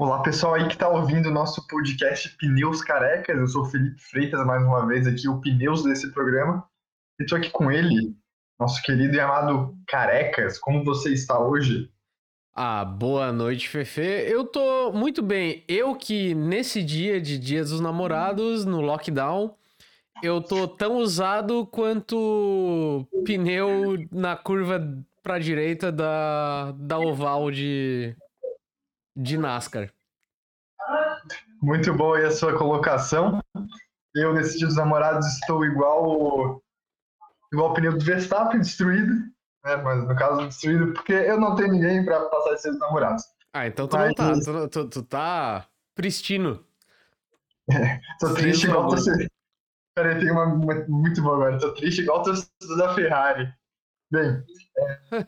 Olá, pessoal aí que está ouvindo o nosso podcast Pneus Carecas. Eu sou Felipe Freitas, mais uma vez aqui, o Pneus desse programa. E estou aqui com ele, nosso querido e amado Carecas. Como você está hoje? Ah, boa noite, Fefe. Eu tô muito bem. Eu que nesse dia de Dia dos Namorados, no lockdown, eu tô tão usado quanto pneu na curva pra direita da, da oval de, de NASCAR. Muito boa aí a sua colocação. Eu, nesse dia dos namorados, estou igual igual o pneu do Verstappen, destruído. Né? Mas no caso, destruído porque eu não tenho ninguém para passar esses dos namorados. Ah, então tu Mas... não tá. Tu, tu, tu tá pristino. É, tô triste igual você. Peraí, tem uma, uma, muito boa agora. Tô triste igual o torcedor da Ferrari. Bem. É...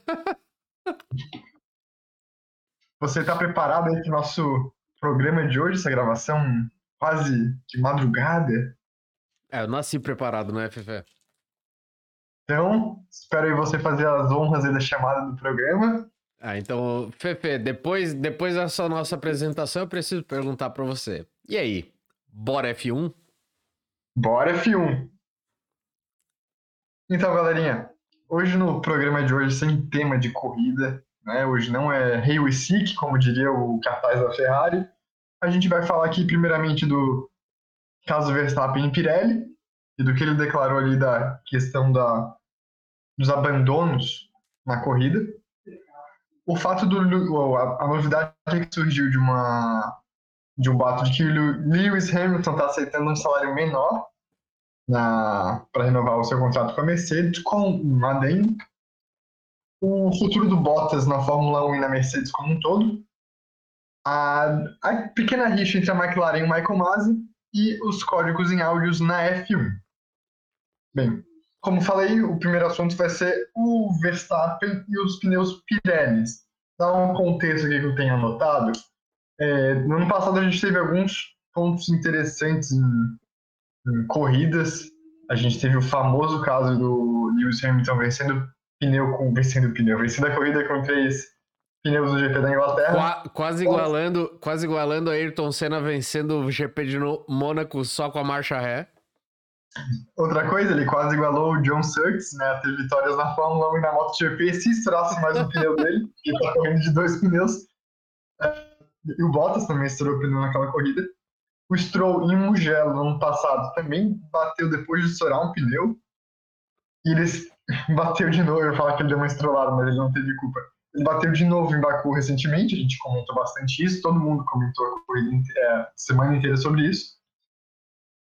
você tá preparado aí pro nosso programa de hoje, essa gravação quase de madrugada? É, eu nasci preparado, né, Fefe? Então, espero aí você fazer as honras aí da chamada do programa. Ah, então, Fefe, depois, depois dessa nossa apresentação, eu preciso perguntar para você. E aí, bora F1? Bora F1! Então, galerinha, hoje no programa de hoje, sem tema de corrida, né? Hoje não é Hail Sick, como diria o cartaz da Ferrari. A gente vai falar aqui primeiramente do caso Verstappen e Pirelli e do que ele declarou ali da questão da, dos abandonos na corrida. O fato do a, novidade é que surgiu de uma de um bato de que Lewis Hamilton está aceitando um salário menor para renovar o seu contrato com a Mercedes, com um adendo. O futuro do Bottas na Fórmula 1 e na Mercedes como um todo. A, a pequena rixa entre a McLaren e o Michael Masi e os códigos em áudios na F1. Bem, como falei, o primeiro assunto vai ser o Verstappen e os pneus Pirelli. Dá um contexto aqui que eu tenho anotado. É, no ano passado a gente teve alguns pontos interessantes em, em corridas. A gente teve o famoso caso do Lewis Hamilton vencendo pneu com vencendo pneu, vencendo a corrida com três pneus do GP da Inglaterra. Qua, quase igualando, quase igualando a Ayrton Senna vencendo o GP de Mônaco só com a marcha ré. Outra coisa, ele quase igualou o John Surtees, né, ter vitórias na Fórmula 1 e na MotoGP se estourasse mais um pneu dele, que tá correndo de dois pneus. E o Bottas também estourou o pneu naquela corrida. O Stroll em Mugello no ano passado também bateu depois de estourar um pneu. E ele bateu de novo. Eu falo que ele deu uma estrolada, mas ele não teve culpa. Ele bateu de novo em Baku recentemente. A gente comentou bastante isso. Todo mundo comentou a a semana inteira sobre isso.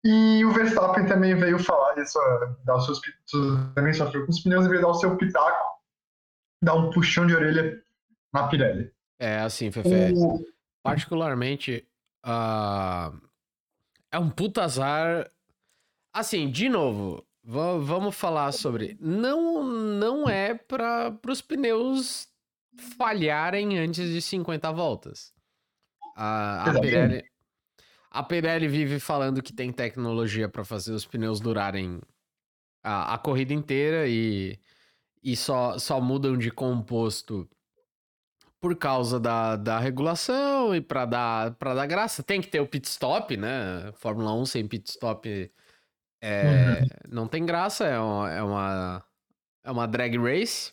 E o Verstappen também veio falar isso, dar os seus também sofreu com os pneus e veio dar o seu pitaco, dar um puxão de orelha na Pirelli. É assim, Fefe. O... Particularmente, uh, é um puta azar. Assim, de novo, vamos falar sobre. Não, não é para os pneus falharem antes de 50 voltas. A, a Pirelli, a Pirelli vive falando que tem tecnologia para fazer os pneus durarem a, a corrida inteira e, e só, só mudam de composto por causa da, da regulação e para dar, pra dar graça. Tem que ter o pit stop, né? Fórmula 1 sem pit stop é, uhum. não tem graça, é uma, é, uma, é uma drag race.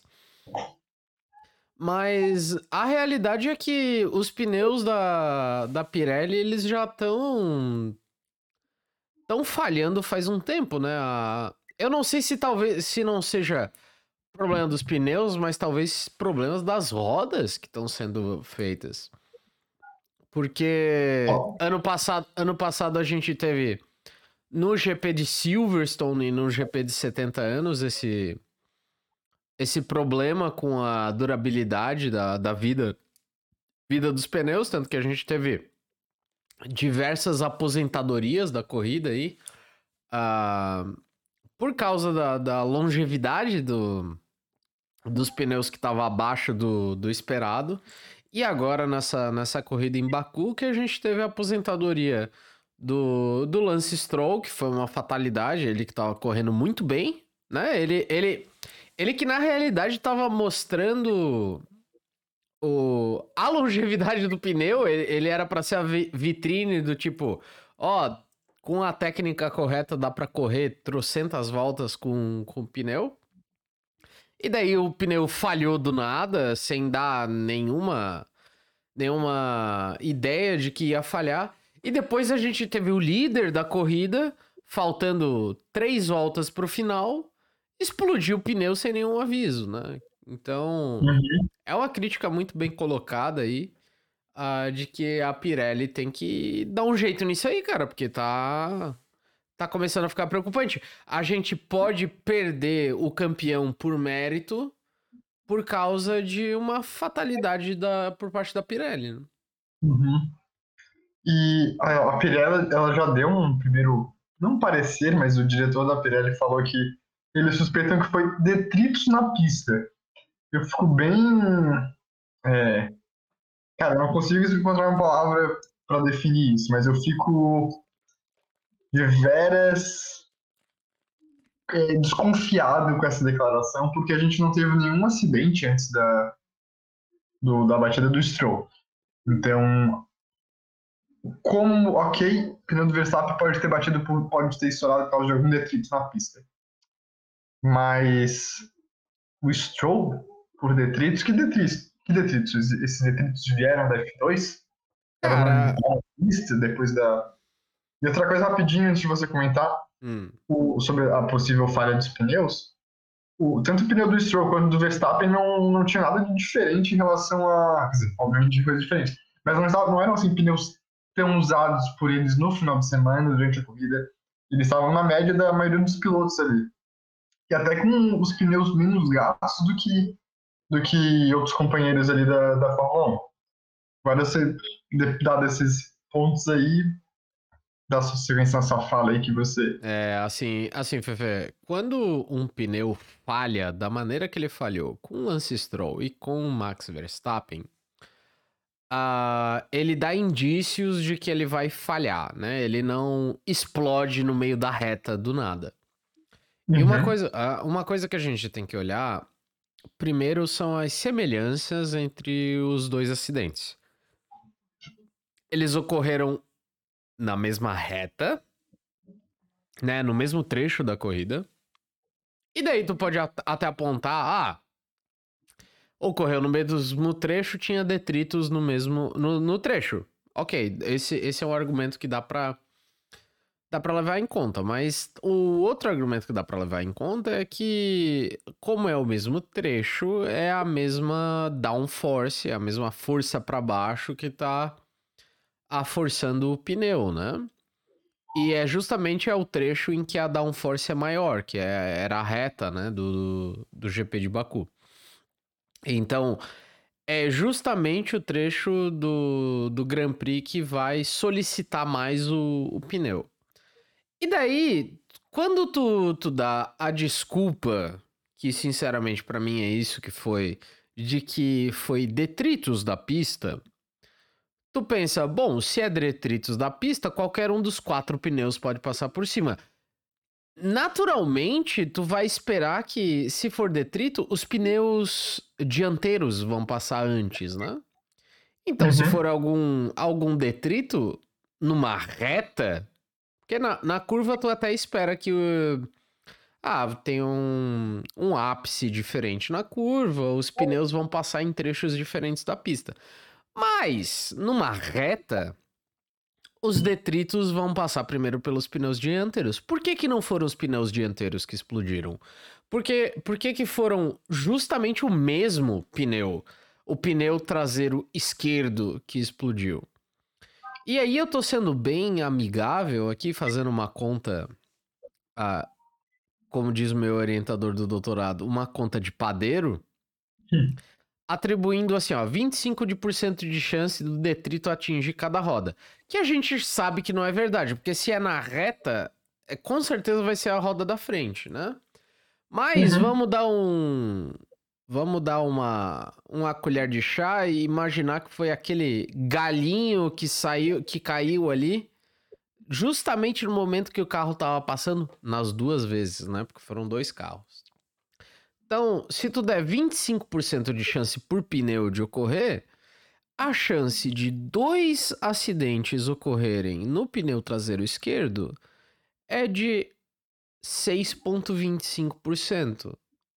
Mas a realidade é que os pneus da, da Pirelli, eles já estão estão falhando faz um tempo, né? Eu não sei se talvez se não seja problema dos pneus, mas talvez problemas das rodas que estão sendo feitas. Porque ano passado, ano passado a gente teve no GP de Silverstone e no GP de 70 anos esse esse problema com a durabilidade da, da vida vida dos pneus, tanto que a gente teve diversas aposentadorias da corrida aí uh, por causa da, da longevidade do, dos pneus que estava abaixo do, do esperado. E agora nessa, nessa corrida em Baku que a gente teve a aposentadoria do, do Lance Stroll, que foi uma fatalidade, ele que estava correndo muito bem, né? Ele, ele, ele que na realidade estava mostrando o, a longevidade do pneu, ele, ele era para ser a vitrine do tipo, ó, com a técnica correta dá para correr trocentas voltas com, com o pneu. E daí o pneu falhou do nada, sem dar nenhuma nenhuma ideia de que ia falhar. E depois a gente teve o líder da corrida, faltando três voltas para o final, explodiu o pneu sem nenhum aviso, né? Então, uhum. é uma crítica muito bem colocada aí uh, de que a Pirelli tem que dar um jeito nisso aí, cara, porque tá tá começando a ficar preocupante. A gente pode perder o campeão por mérito por causa de uma fatalidade da, por parte da Pirelli. Né? Uhum. E a, a Pirelli ela já deu um primeiro, não parecer, mas o diretor da Pirelli falou que eles suspeitam que foi detritos na pista. Eu fico bem. É, cara, eu não consigo encontrar uma palavra para definir isso, mas eu fico de veras é, desconfiado com essa declaração, porque a gente não teve nenhum acidente antes da, do, da batida do Stroll. Então, como, ok, o pneu do Verstappen pode ter batido, por, pode ter estourado por causa de algum detrito na pista. Mas o Stroll, por detritos, que detritos? Que detritos? Esses detritos vieram da F2? Cara... Pista depois da. E outra coisa rapidinho antes de você comentar hum. o, sobre a possível falha dos pneus. O, tanto o pneu do Stroll quanto do Verstappen não, não tinha nada de diferente em relação a. Quer dizer, obviamente de coisas diferentes. Mas não, não eram assim pneus tão usados por eles no final de semana, durante a corrida. Eles estavam na média da maioria dos pilotos ali. E até com os pneus menos gastos do que, do que outros companheiros ali da, da Fórmula 1. Agora, você, dado esses pontos aí, dá sequência na sua fala aí que você. É, assim, assim, Fefe, quando um pneu falha da maneira que ele falhou com o Lance Stroll e com o Max Verstappen, uh, ele dá indícios de que ele vai falhar, né? Ele não explode no meio da reta do nada. Uhum. E uma uhum. coisa, uh, uma coisa que a gente tem que olhar, primeiro, são as semelhanças entre os dois acidentes. Eles ocorreram na mesma reta, né? No mesmo trecho da corrida. E daí tu pode até apontar, ah, ocorreu no mesmo trecho, tinha detritos no mesmo no, no trecho. Ok, esse, esse é um argumento que dá pra, dá pra levar em conta, mas o outro argumento que dá pra levar em conta é que, como é o mesmo trecho, é a mesma downforce, a mesma força para baixo que tá forçando o pneu, né? E é justamente é o trecho em que a downforce é maior, que é, era a reta, né, do, do GP de Baku. Então, é justamente o trecho do, do Grand Prix que vai solicitar mais o, o pneu. E daí, quando tu, tu dá a desculpa, que sinceramente para mim é isso que foi, de que foi detritos da pista, tu pensa, bom, se é detritos da pista, qualquer um dos quatro pneus pode passar por cima naturalmente, tu vai esperar que, se for detrito, os pneus dianteiros vão passar antes, né? Então, uhum. se for algum, algum detrito numa reta, porque na, na curva tu até espera que o. Ah, tem um, um ápice diferente na curva, os pneus vão passar em trechos diferentes da pista. Mas, numa reta, os detritos vão passar primeiro pelos pneus dianteiros. Por que, que não foram os pneus dianteiros que explodiram? Porque, por que, que foram justamente o mesmo pneu, o pneu traseiro esquerdo que explodiu? E aí eu tô sendo bem amigável aqui, fazendo uma conta, ah, como diz meu orientador do doutorado, uma conta de padeiro. Atribuindo assim, ó, 25% de chance do detrito atingir cada roda. Que a gente sabe que não é verdade, porque se é na reta, é, com certeza vai ser a roda da frente, né? Mas uhum. vamos dar um. Vamos dar uma, uma colher de chá e imaginar que foi aquele galinho que saiu, que caiu ali, justamente no momento que o carro tava passando, nas duas vezes, né? Porque foram dois carros. Então, se tu der 25% de chance por pneu de ocorrer, a chance de dois acidentes ocorrerem no pneu traseiro esquerdo é de 6,25%,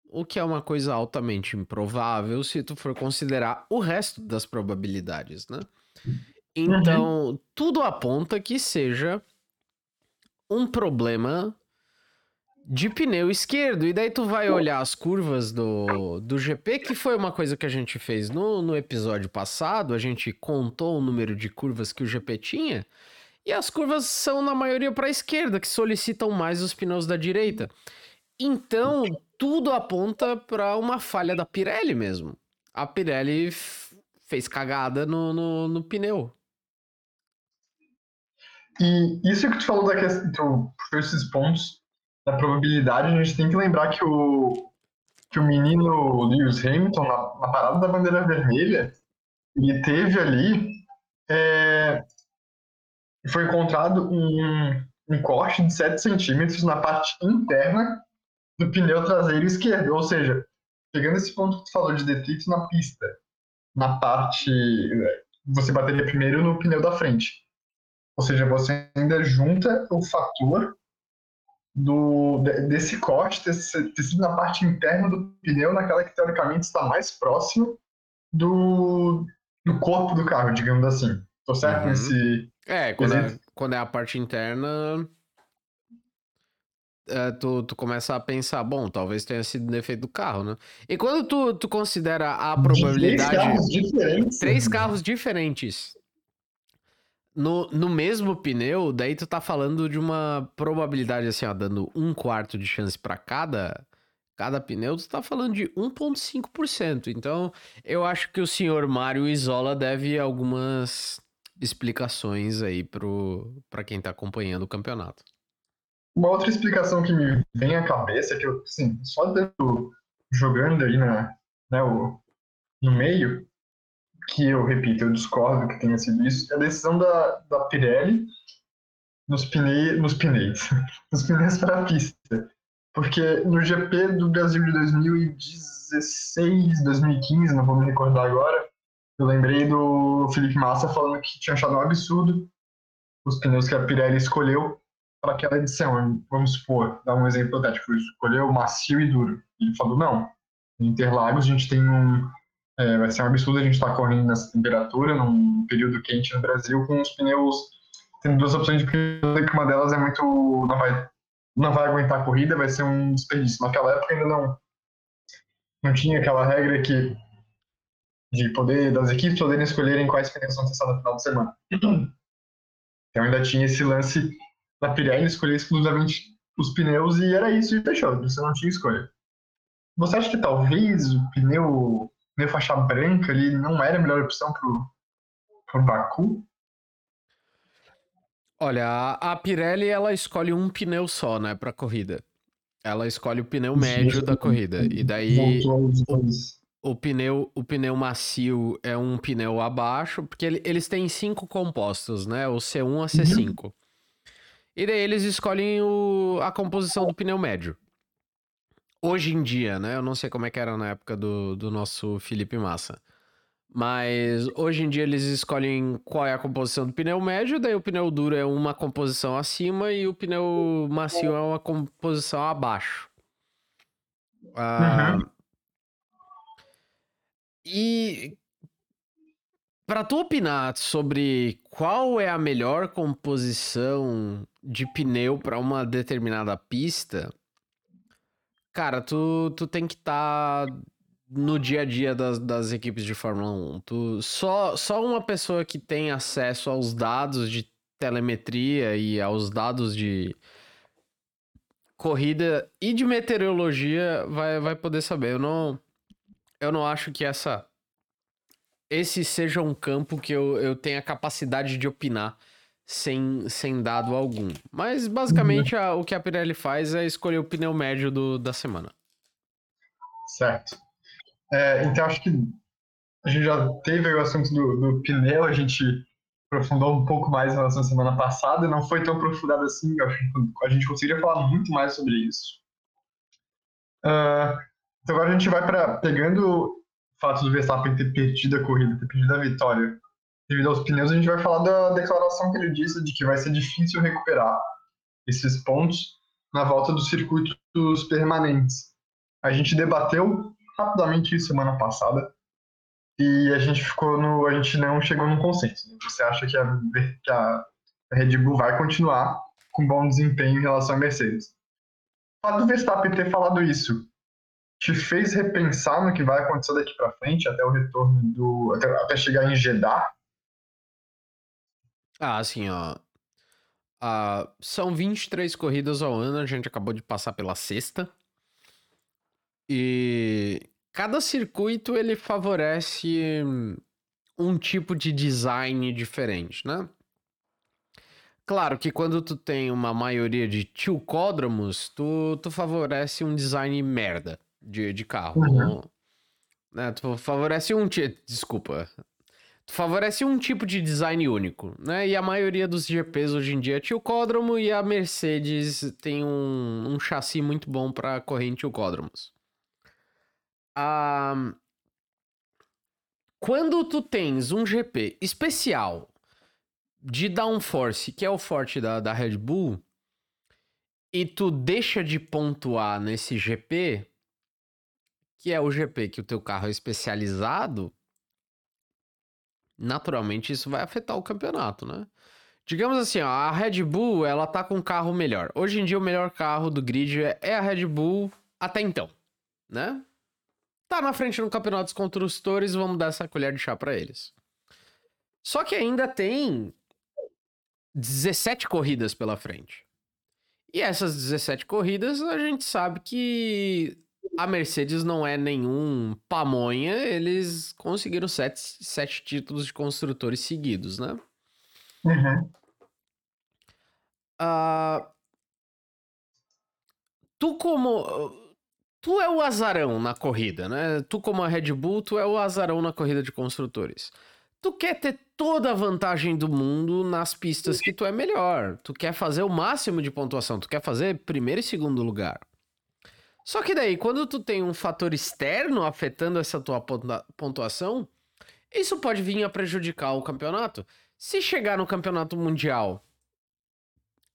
o que é uma coisa altamente improvável se tu for considerar o resto das probabilidades, né? Então, uhum. tudo aponta que seja um problema de pneu esquerdo. E daí tu vai olhar as curvas do, do GP, que foi uma coisa que a gente fez no, no episódio passado. A gente contou o número de curvas que o GP tinha. E as curvas são, na maioria, para a esquerda, que solicitam mais os pneus da direita. Então, tudo aponta para uma falha da Pirelli mesmo. A Pirelli fez cagada no, no, no pneu. E isso que tu falou da questão, tu esses pontos da probabilidade, a gente tem que lembrar que o, que o menino Lewis Hamilton, na, na parada da bandeira vermelha, ele teve ali. É, foi encontrado um, um corte de 7 centímetros na parte interna do pneu traseiro esquerdo. Ou seja, pegando esse ponto que tu falou de detrito na pista, na parte. Você bateria primeiro no pneu da frente. Ou seja, você ainda junta o fator do, desse corte ter, ter sido na parte interna do pneu, naquela que teoricamente está mais próximo do, do corpo do carro, digamos assim. Tô certo uhum. nesse. É, quando é, quando é a parte interna. É, tu, tu começa a pensar, bom, talvez tenha sido defeito do carro, né? E quando tu, tu considera a probabilidade. Três carros diferentes. Três carros diferentes no, no mesmo pneu, daí tu tá falando de uma probabilidade assim, ó, dando um quarto de chance para cada cada pneu, tu tá falando de 1,5%. Então, eu acho que o senhor Mário Isola deve algumas explicações aí para quem tá acompanhando o campeonato. Uma outra explicação que me vem à cabeça é que eu, assim, só dentro, jogando aí na, né, o, no meio, que eu repito, eu discordo que tenha sido isso, é a decisão da, da Pirelli nos, pne, nos pneus, nos pneus para a pista. Porque no GP do Brasil de 2016, 2015, não vou me recordar agora, eu lembrei do Felipe Massa falando que tinha achado um absurdo os pneus que a Pirelli escolheu para aquela edição. Vamos supor, dar um exemplo hipotético, escolheu macio e duro. Ele falou, não, em Interlagos a gente tem um, é, vai ser um absurdo a gente estar tá correndo nessa temperatura, num período quente no Brasil, com os pneus tendo duas opções de pneu, que uma delas é muito. não vai, não vai aguentar a corrida, vai ser um desperdício. Naquela época ainda não, não tinha aquela regra que de poder das equipes poderem escolherem quais pneus vão testar no final de semana. Então ainda tinha esse lance da Pirelli escolher exclusivamente os pneus e era isso e fechou, você não tinha escolha. Você acha que talvez o pneu meio faixa branca ali não era a melhor opção pro, pro Baku? Olha, a, Pirelli ela escolhe um pneu só, né, para corrida. Ela escolhe o pneu médio da corrida e daí o, o, pneu o pneu macio é um pneu abaixo porque ele, eles têm cinco compostos, né, o C1 a C5. Uhum. E daí eles escolhem o, a composição do pneu médio hoje em dia, né? Eu não sei como é que era na época do, do nosso Felipe Massa. Mas hoje em dia eles escolhem qual é a composição do pneu médio, daí o pneu duro é uma composição acima e o pneu macio é uma composição abaixo. Ah, uhum. E para tu opinar sobre qual é a melhor composição de pneu para uma determinada pista, Cara, tu, tu tem que estar tá no dia a dia das, das equipes de Fórmula 1. Tu, só, só uma pessoa que tem acesso aos dados de telemetria e aos dados de corrida e de meteorologia vai, vai poder saber. Eu não, eu não acho que essa esse seja um campo que eu, eu tenha capacidade de opinar sem, sem dado algum. Mas basicamente a, o que a Pirelli faz é escolher o pneu médio do, da semana. Certo. É, então acho que a gente já teve o assunto do, do pneu, a gente aprofundou um pouco mais em relação à semana passada, não foi tão aprofundado assim, acho que a gente conseguiria falar muito mais sobre isso. Uh, Então agora a gente vai para pegando o fato do Verstappen ter perdido a corrida, ter perdido a vitória devido aos pneus, a gente vai falar da declaração que ele disse de que vai ser difícil recuperar esses pontos na volta dos circuitos permanentes. A gente debateu rapidamente isso semana passada e a gente ficou no, a gente não chegou num consenso. Você acha que a, que a Red Bull vai continuar com bom desempenho em relação à Mercedes? O fato do Verstappen ter falado isso te fez repensar no que vai acontecer daqui para frente até o retorno do até, até chegar em Jeddah? Ah, assim, ó. Ah, são 23 corridas ao ano, a gente acabou de passar pela sexta. E cada circuito ele favorece um tipo de design diferente, né? Claro que quando tu tem uma maioria de tilcódromos, tu, tu favorece um design merda de, de carro. Uhum. Né? Tu favorece um. Desculpa. Favorece um tipo de design único, né? E a maioria dos GPs hoje em dia é tilcódromo e a Mercedes tem um, um chassi muito bom para correr em tilcódromos. Ah, quando tu tens um GP especial de downforce, que é o forte da, da Red Bull, e tu deixa de pontuar nesse GP, que é o GP que o teu carro é especializado, naturalmente isso vai afetar o campeonato, né? Digamos assim, ó, a Red Bull, ela tá com um carro melhor. Hoje em dia o melhor carro do grid é, é a Red Bull até então, né? Tá na frente no campeonato dos construtores, vamos dar essa colher de chá para eles. Só que ainda tem 17 corridas pela frente. E essas 17 corridas, a gente sabe que a Mercedes não é nenhum pamonha, eles conseguiram sete, sete títulos de construtores seguidos, né? Uhum. Uh, tu como... Tu é o azarão na corrida, né? Tu como a Red Bull, tu é o azarão na corrida de construtores. Tu quer ter toda a vantagem do mundo nas pistas que tu é melhor. Tu quer fazer o máximo de pontuação. Tu quer fazer primeiro e segundo lugar. Só que daí, quando tu tem um fator externo afetando essa tua pontuação, isso pode vir a prejudicar o campeonato. Se chegar no campeonato mundial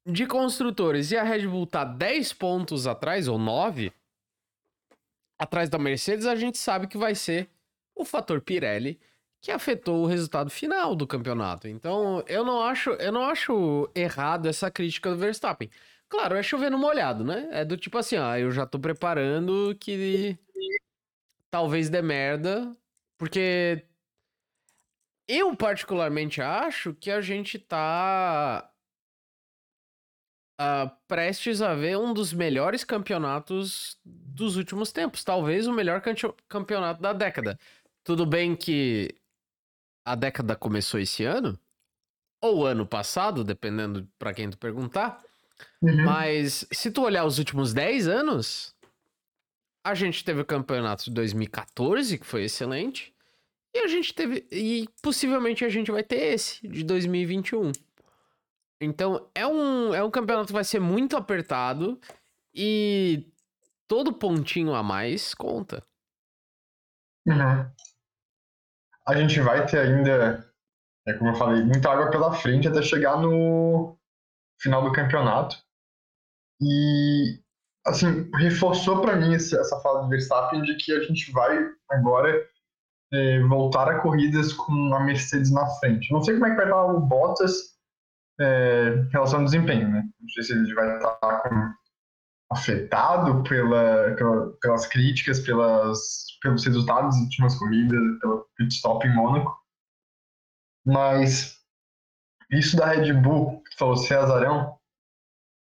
de construtores e a Red Bull tá 10 pontos atrás, ou 9, atrás da Mercedes, a gente sabe que vai ser o fator Pirelli que afetou o resultado final do campeonato. Então, eu não acho, eu não acho errado essa crítica do Verstappen. Claro, é chovendo molhado, né? É do tipo assim, ah, eu já tô preparando que talvez dê merda, porque eu particularmente acho que a gente tá uh, prestes a ver um dos melhores campeonatos dos últimos tempos, talvez o melhor campeonato da década. Tudo bem que a década começou esse ano, ou ano passado, dependendo para quem tu perguntar. Uhum. Mas se tu olhar os últimos 10 anos, a gente teve o campeonato de 2014, que foi excelente. E a gente teve. E possivelmente a gente vai ter esse, de 2021. Então é um, é um campeonato que vai ser muito apertado e todo pontinho a mais conta. Uhum. A gente vai ter ainda, é como eu falei, muita água pela frente até chegar no, final do campeonato. E, assim, reforçou para mim essa fala do Verstappen de que a gente vai agora é, voltar a corridas com a Mercedes na frente. Não sei como é que vai estar o Bottas é, em relação ao desempenho, né? Não sei se ele vai estar com, afetado pela, pela, pelas críticas, pelas, pelos resultados das últimas corridas, pelo pit stop em Mônaco. Mas isso da Red Bull, falou azarão,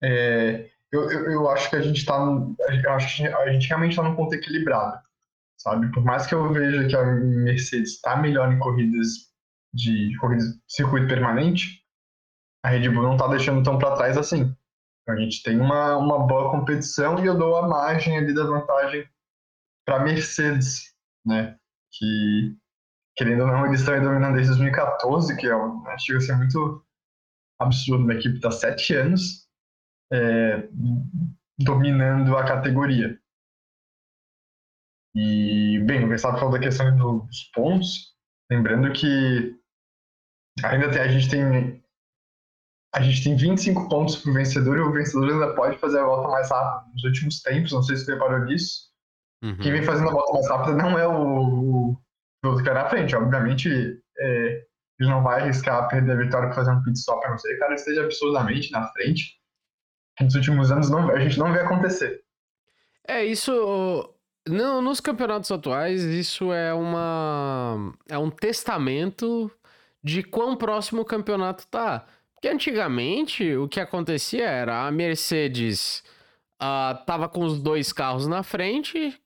é, eu, eu, eu, acho que a gente está acho que a gente realmente está num ponto equilibrado, sabe? Por mais que eu veja que a Mercedes está melhor em corridas de corridas circuito permanente, a Red Bull não está deixando tão para trás assim. A gente tem uma, uma boa competição e eu dou a margem ali da vantagem para Mercedes, né? Que querendo ou não, eles estão dominando desde 2014, que é um, né, chega a ser muito absurdo. Uma equipe está sete anos é, dominando a categoria. E, bem, o Verstappen falou da questão dos pontos, lembrando que ainda tem, a gente tem a gente tem 25 pontos para o vencedor e o vencedor ainda pode fazer a volta mais rápida. Nos últimos tempos, não sei se você reparou nisso, uhum. quem vem fazendo a volta mais rápida não é o, o outro cara na frente. Obviamente, é, ele não vai arriscar perder a vitória para fazer um pit stop, a não ser que cara esteja absurdamente na frente. Nos últimos anos não, a gente não vê acontecer. É, isso. Não, nos campeonatos atuais, isso é uma. É um testamento de quão próximo o campeonato tá. Porque antigamente o que acontecia era a Mercedes uh, tava com os dois carros na frente,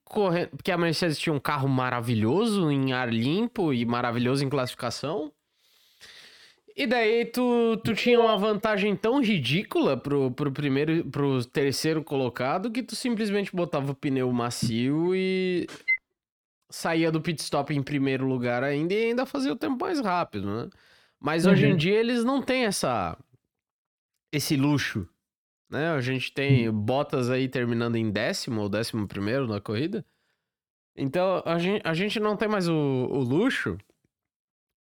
porque a Mercedes tinha um carro maravilhoso em ar limpo e maravilhoso em classificação. E daí tu, tu tinha uma vantagem tão ridícula pro, pro primeiro, pro terceiro colocado que tu simplesmente botava o pneu macio e saía do pit stop em primeiro lugar ainda e ainda fazia o tempo mais rápido, né? Mas uhum. hoje em dia eles não têm essa esse luxo, né? A gente tem Bottas aí terminando em décimo ou décimo primeiro na corrida. Então a gente, a gente não tem mais o, o luxo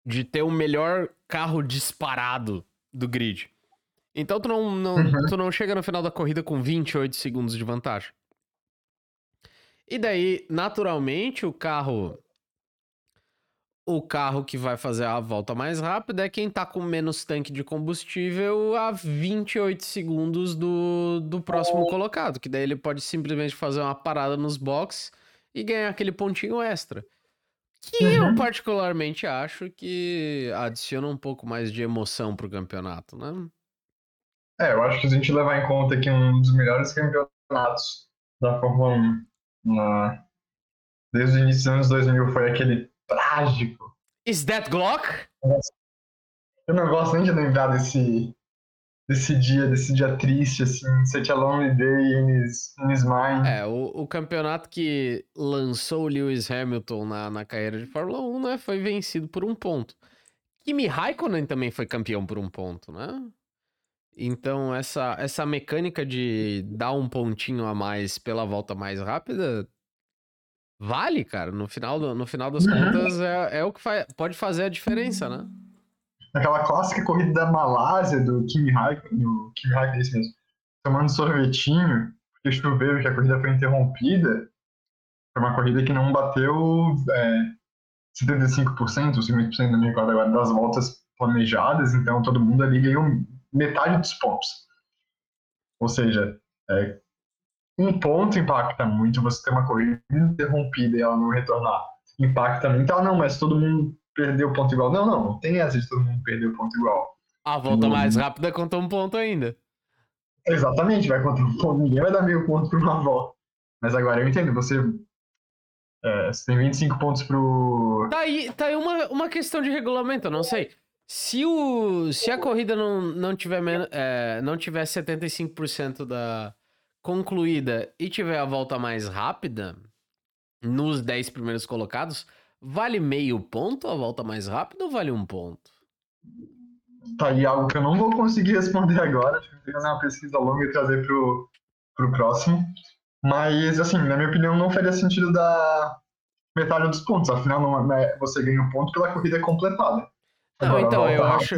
de ter o melhor carro disparado do grid. Então tu não, não, uhum. tu não chega no final da corrida com 28 segundos de vantagem. E daí, naturalmente, o carro o carro que vai fazer a volta mais rápida é quem tá com menos tanque de combustível a 28 segundos do, do próximo colocado, que daí ele pode simplesmente fazer uma parada nos boxes e ganhar aquele pontinho extra. Que uhum. eu particularmente acho que adiciona um pouco mais de emoção pro campeonato, né? É, eu acho que se a gente levar em conta que um dos melhores campeonatos da Fórmula 1 na... desde o início dos anos 2000 foi aquele trágico. Is that Glock? Eu não gosto nem de lembrar desse, desse dia, desse dia triste, assim, such a lonely day in his, in his mind. É, o, o campeonato que lançou o Lewis Hamilton na, na carreira de Fórmula 1, né, foi vencido por um ponto. Kimi Raikkonen também foi campeão por um ponto, né? Então, essa, essa mecânica de dar um pontinho a mais pela volta mais rápida vale, cara. No final, do, no final das uhum. contas, é, é o que faz, pode fazer a diferença, né? Aquela clássica corrida da Malásia, do Kimi Raikkonen, do Kimi Raikkonen, esse mesmo, tomando sorvetinho, porque choveu que a corrida foi interrompida. Foi uma corrida que não bateu é, 75%, 50% não me recordo agora, das voltas planejadas, então todo mundo ali ganhou metade dos pontos. Ou seja, é, um ponto impacta muito, você ter uma corrida interrompida e ela não retornar. Impacta muito. Ah, não, mas todo mundo perdeu ponto igual. Não, não, não tem essa de todo mundo perdeu ponto igual. A volta mais rápida conta um ponto ainda. Exatamente, vai contar um ponto. Ninguém vai dar meio ponto por uma volta. Mas agora eu entendo, você. É, você tem 25 pontos pro. Tá aí, tá aí uma, uma questão de regulamento, eu não sei. Se, o, se a corrida não, não, tiver, é, não tiver 75% da, concluída e tiver a volta mais rápida, nos 10 primeiros colocados, vale meio ponto a volta mais rápida ou vale um ponto? Tá aí algo que eu não vou conseguir responder agora. Tive que fazer uma pesquisa longa e trazer pro, pro próximo. Mas, assim, na minha opinião, não faria sentido dar metade dos pontos. Afinal, não, é, você ganha um ponto pela corrida completada. Não, então, eu acho.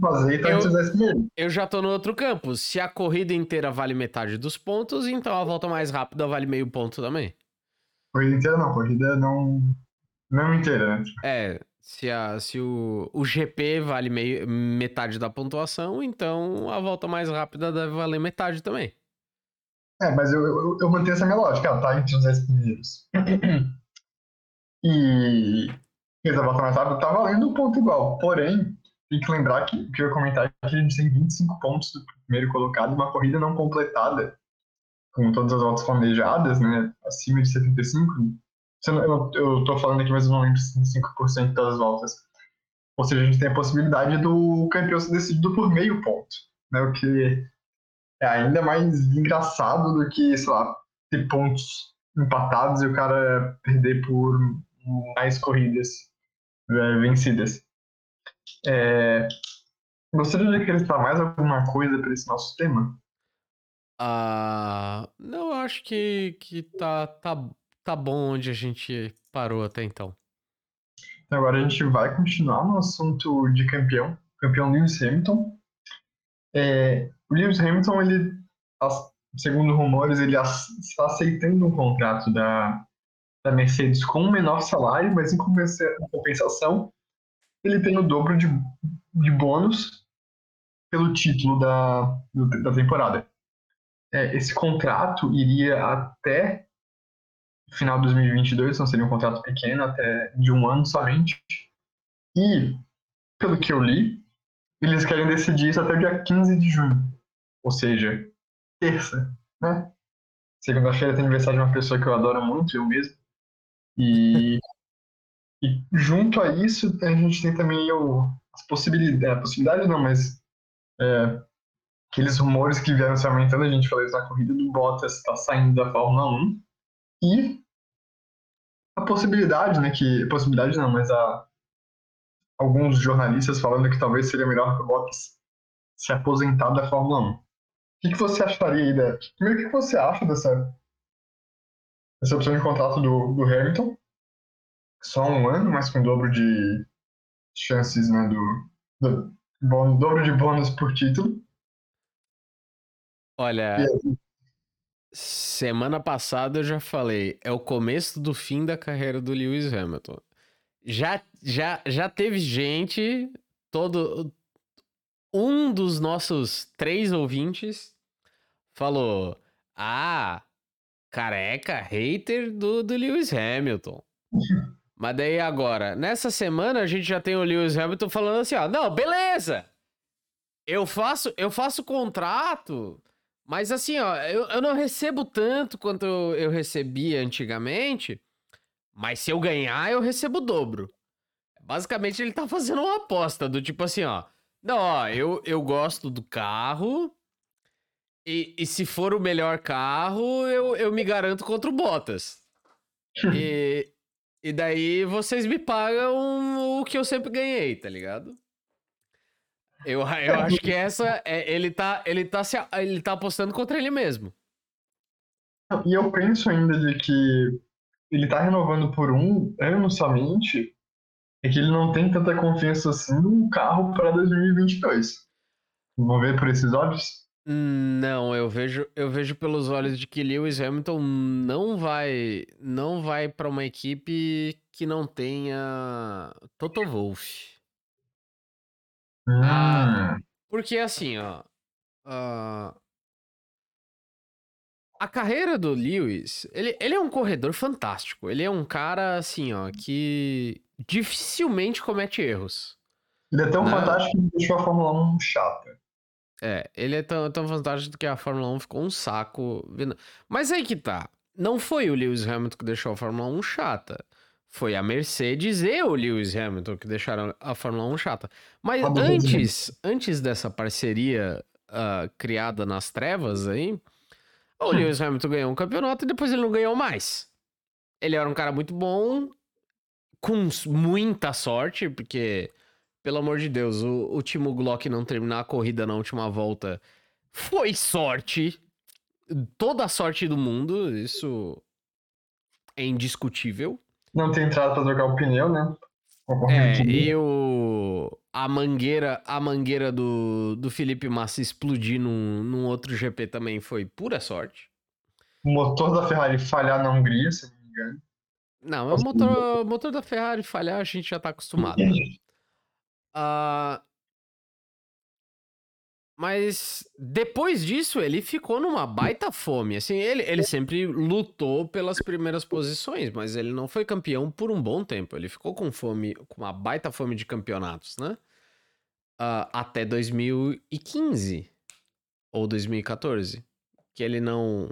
Fazer, tá eu, eu já tô no outro campo. Se a corrida inteira vale metade dos pontos, então a volta mais rápida vale meio ponto também. Corrida inteira não, corrida não. Não inteira, né? É, se, a, se o, o GP vale meio, metade da pontuação, então a volta mais rápida deve valer metade também. É, mas eu, eu, eu mantenho essa minha lógica, ela tá entre os 10 primeiros. e essa volta mais rápida tá valendo um ponto igual. Porém, tem que lembrar que o que eu ia comentar é que a gente tem 25 pontos do primeiro colocado uma corrida não completada, com todas as voltas planejadas, né? Acima de 75. Eu, eu tô falando aqui, não lembro se 5% das voltas. Ou seja, a gente tem a possibilidade do campeão ser decidido por meio ponto, né? O que é ainda mais engraçado do que, sei lá, ter pontos empatados e o cara perder por mais corridas é, vencidas. É, gostaria de acrescentar mais alguma coisa para esse nosso tema? Ah, não, acho que, que tá, tá, tá bom onde a gente parou até então. Agora a gente vai continuar no assunto de campeão, campeão Lewis Hamilton. É, o Lewis Hamilton, ele, segundo rumores, ele está aceitando um contrato da, da Mercedes com um menor salário, mas em compensação ele tem o dobro de, de bônus pelo título da, da temporada. É, esse contrato iria até final de 2022, então seria um contrato pequeno, até de um ano somente. E, pelo que eu li, eles querem decidir isso até o dia 15 de junho. Ou seja, terça, né? Segunda-feira tem aniversário de uma pessoa que eu adoro muito, eu mesmo. E, e junto a isso, a gente tem também o, as possibilidades, é, possibilidades não, mas é, aqueles rumores que vieram se aumentando, a gente falou isso na corrida do Bottas, está saindo da Fórmula 1. E a possibilidade, né, que, possibilidade não, mas a, alguns jornalistas falando que talvez seria melhor que o Bottas se aposentar da Fórmula 1. O que, que você acharia aí da... Primeiro, o que você acha dessa, dessa opção de contrato do, do Hamilton? Só um ano, mas com dobro de chances, né, do, do bom, dobro de bônus por título. Olha, semana passada eu já falei, é o começo do fim da carreira do Lewis Hamilton. Já, já, já teve gente, todo um dos nossos três ouvintes falou: Ah, careca, hater do, do Lewis Hamilton. Mas daí agora, nessa semana a gente já tem o Lewis Hamilton falando assim, ó, não, beleza. Eu faço, eu faço contrato mas assim, ó, eu, eu não recebo tanto quanto eu, recebia antigamente, mas se eu ganhar, eu recebo o dobro. Basicamente, ele tá fazendo uma aposta do tipo assim, ó. Não, ó, eu, eu gosto do carro. E, e se for o melhor carro, eu, eu me garanto contra o Bottas. e, e daí vocês me pagam o que eu sempre ganhei, tá ligado? Eu, eu acho que essa é, ele tá ele tá se ele tá apostando contra ele mesmo. E eu penso ainda de que ele tá renovando por um ano somente, é que ele não tem tanta confiança assim no carro para 2022. Vamos ver por esses olhos? Não, eu vejo eu vejo pelos olhos de que Lewis Hamilton não vai não vai para uma equipe que não tenha Toto Wolff. Ah, hum. porque assim, ó. Uh, a carreira do Lewis, ele, ele é um corredor fantástico. Ele é um cara, assim, ó, que dificilmente comete erros. Ele é tão né? fantástico que deixou a Fórmula 1 chata. É, ele é tão, tão fantástico que a Fórmula 1 ficou um saco. Mas aí que tá. Não foi o Lewis Hamilton que deixou a Fórmula 1 chata. Foi a Mercedes e o Lewis Hamilton que deixaram a Fórmula 1 chata. Mas antes, antes dessa parceria uh, criada nas trevas aí, o hum. Lewis Hamilton ganhou um campeonato e depois ele não ganhou mais. Ele era um cara muito bom, com muita sorte, porque, pelo amor de Deus, o, o Timo Glock não terminar a corrida na última volta foi sorte. Toda a sorte do mundo, isso é indiscutível. Não tem entrada pra trocar o pneu, né? É, e o... a mangueira, a mangueira do, do Felipe Massa explodir num, num outro GP também foi pura sorte. O motor da Ferrari falhar na Hungria, se não me engano. Não, o motor, motor da Ferrari falhar a gente já tá acostumado. Uh, mas depois disso, ele ficou numa baita fome. Assim, ele, ele sempre lutou pelas primeiras posições, mas ele não foi campeão por um bom tempo. Ele ficou com fome, com uma baita fome de campeonatos, né? Uh, até 2015 ou 2014, que ele não.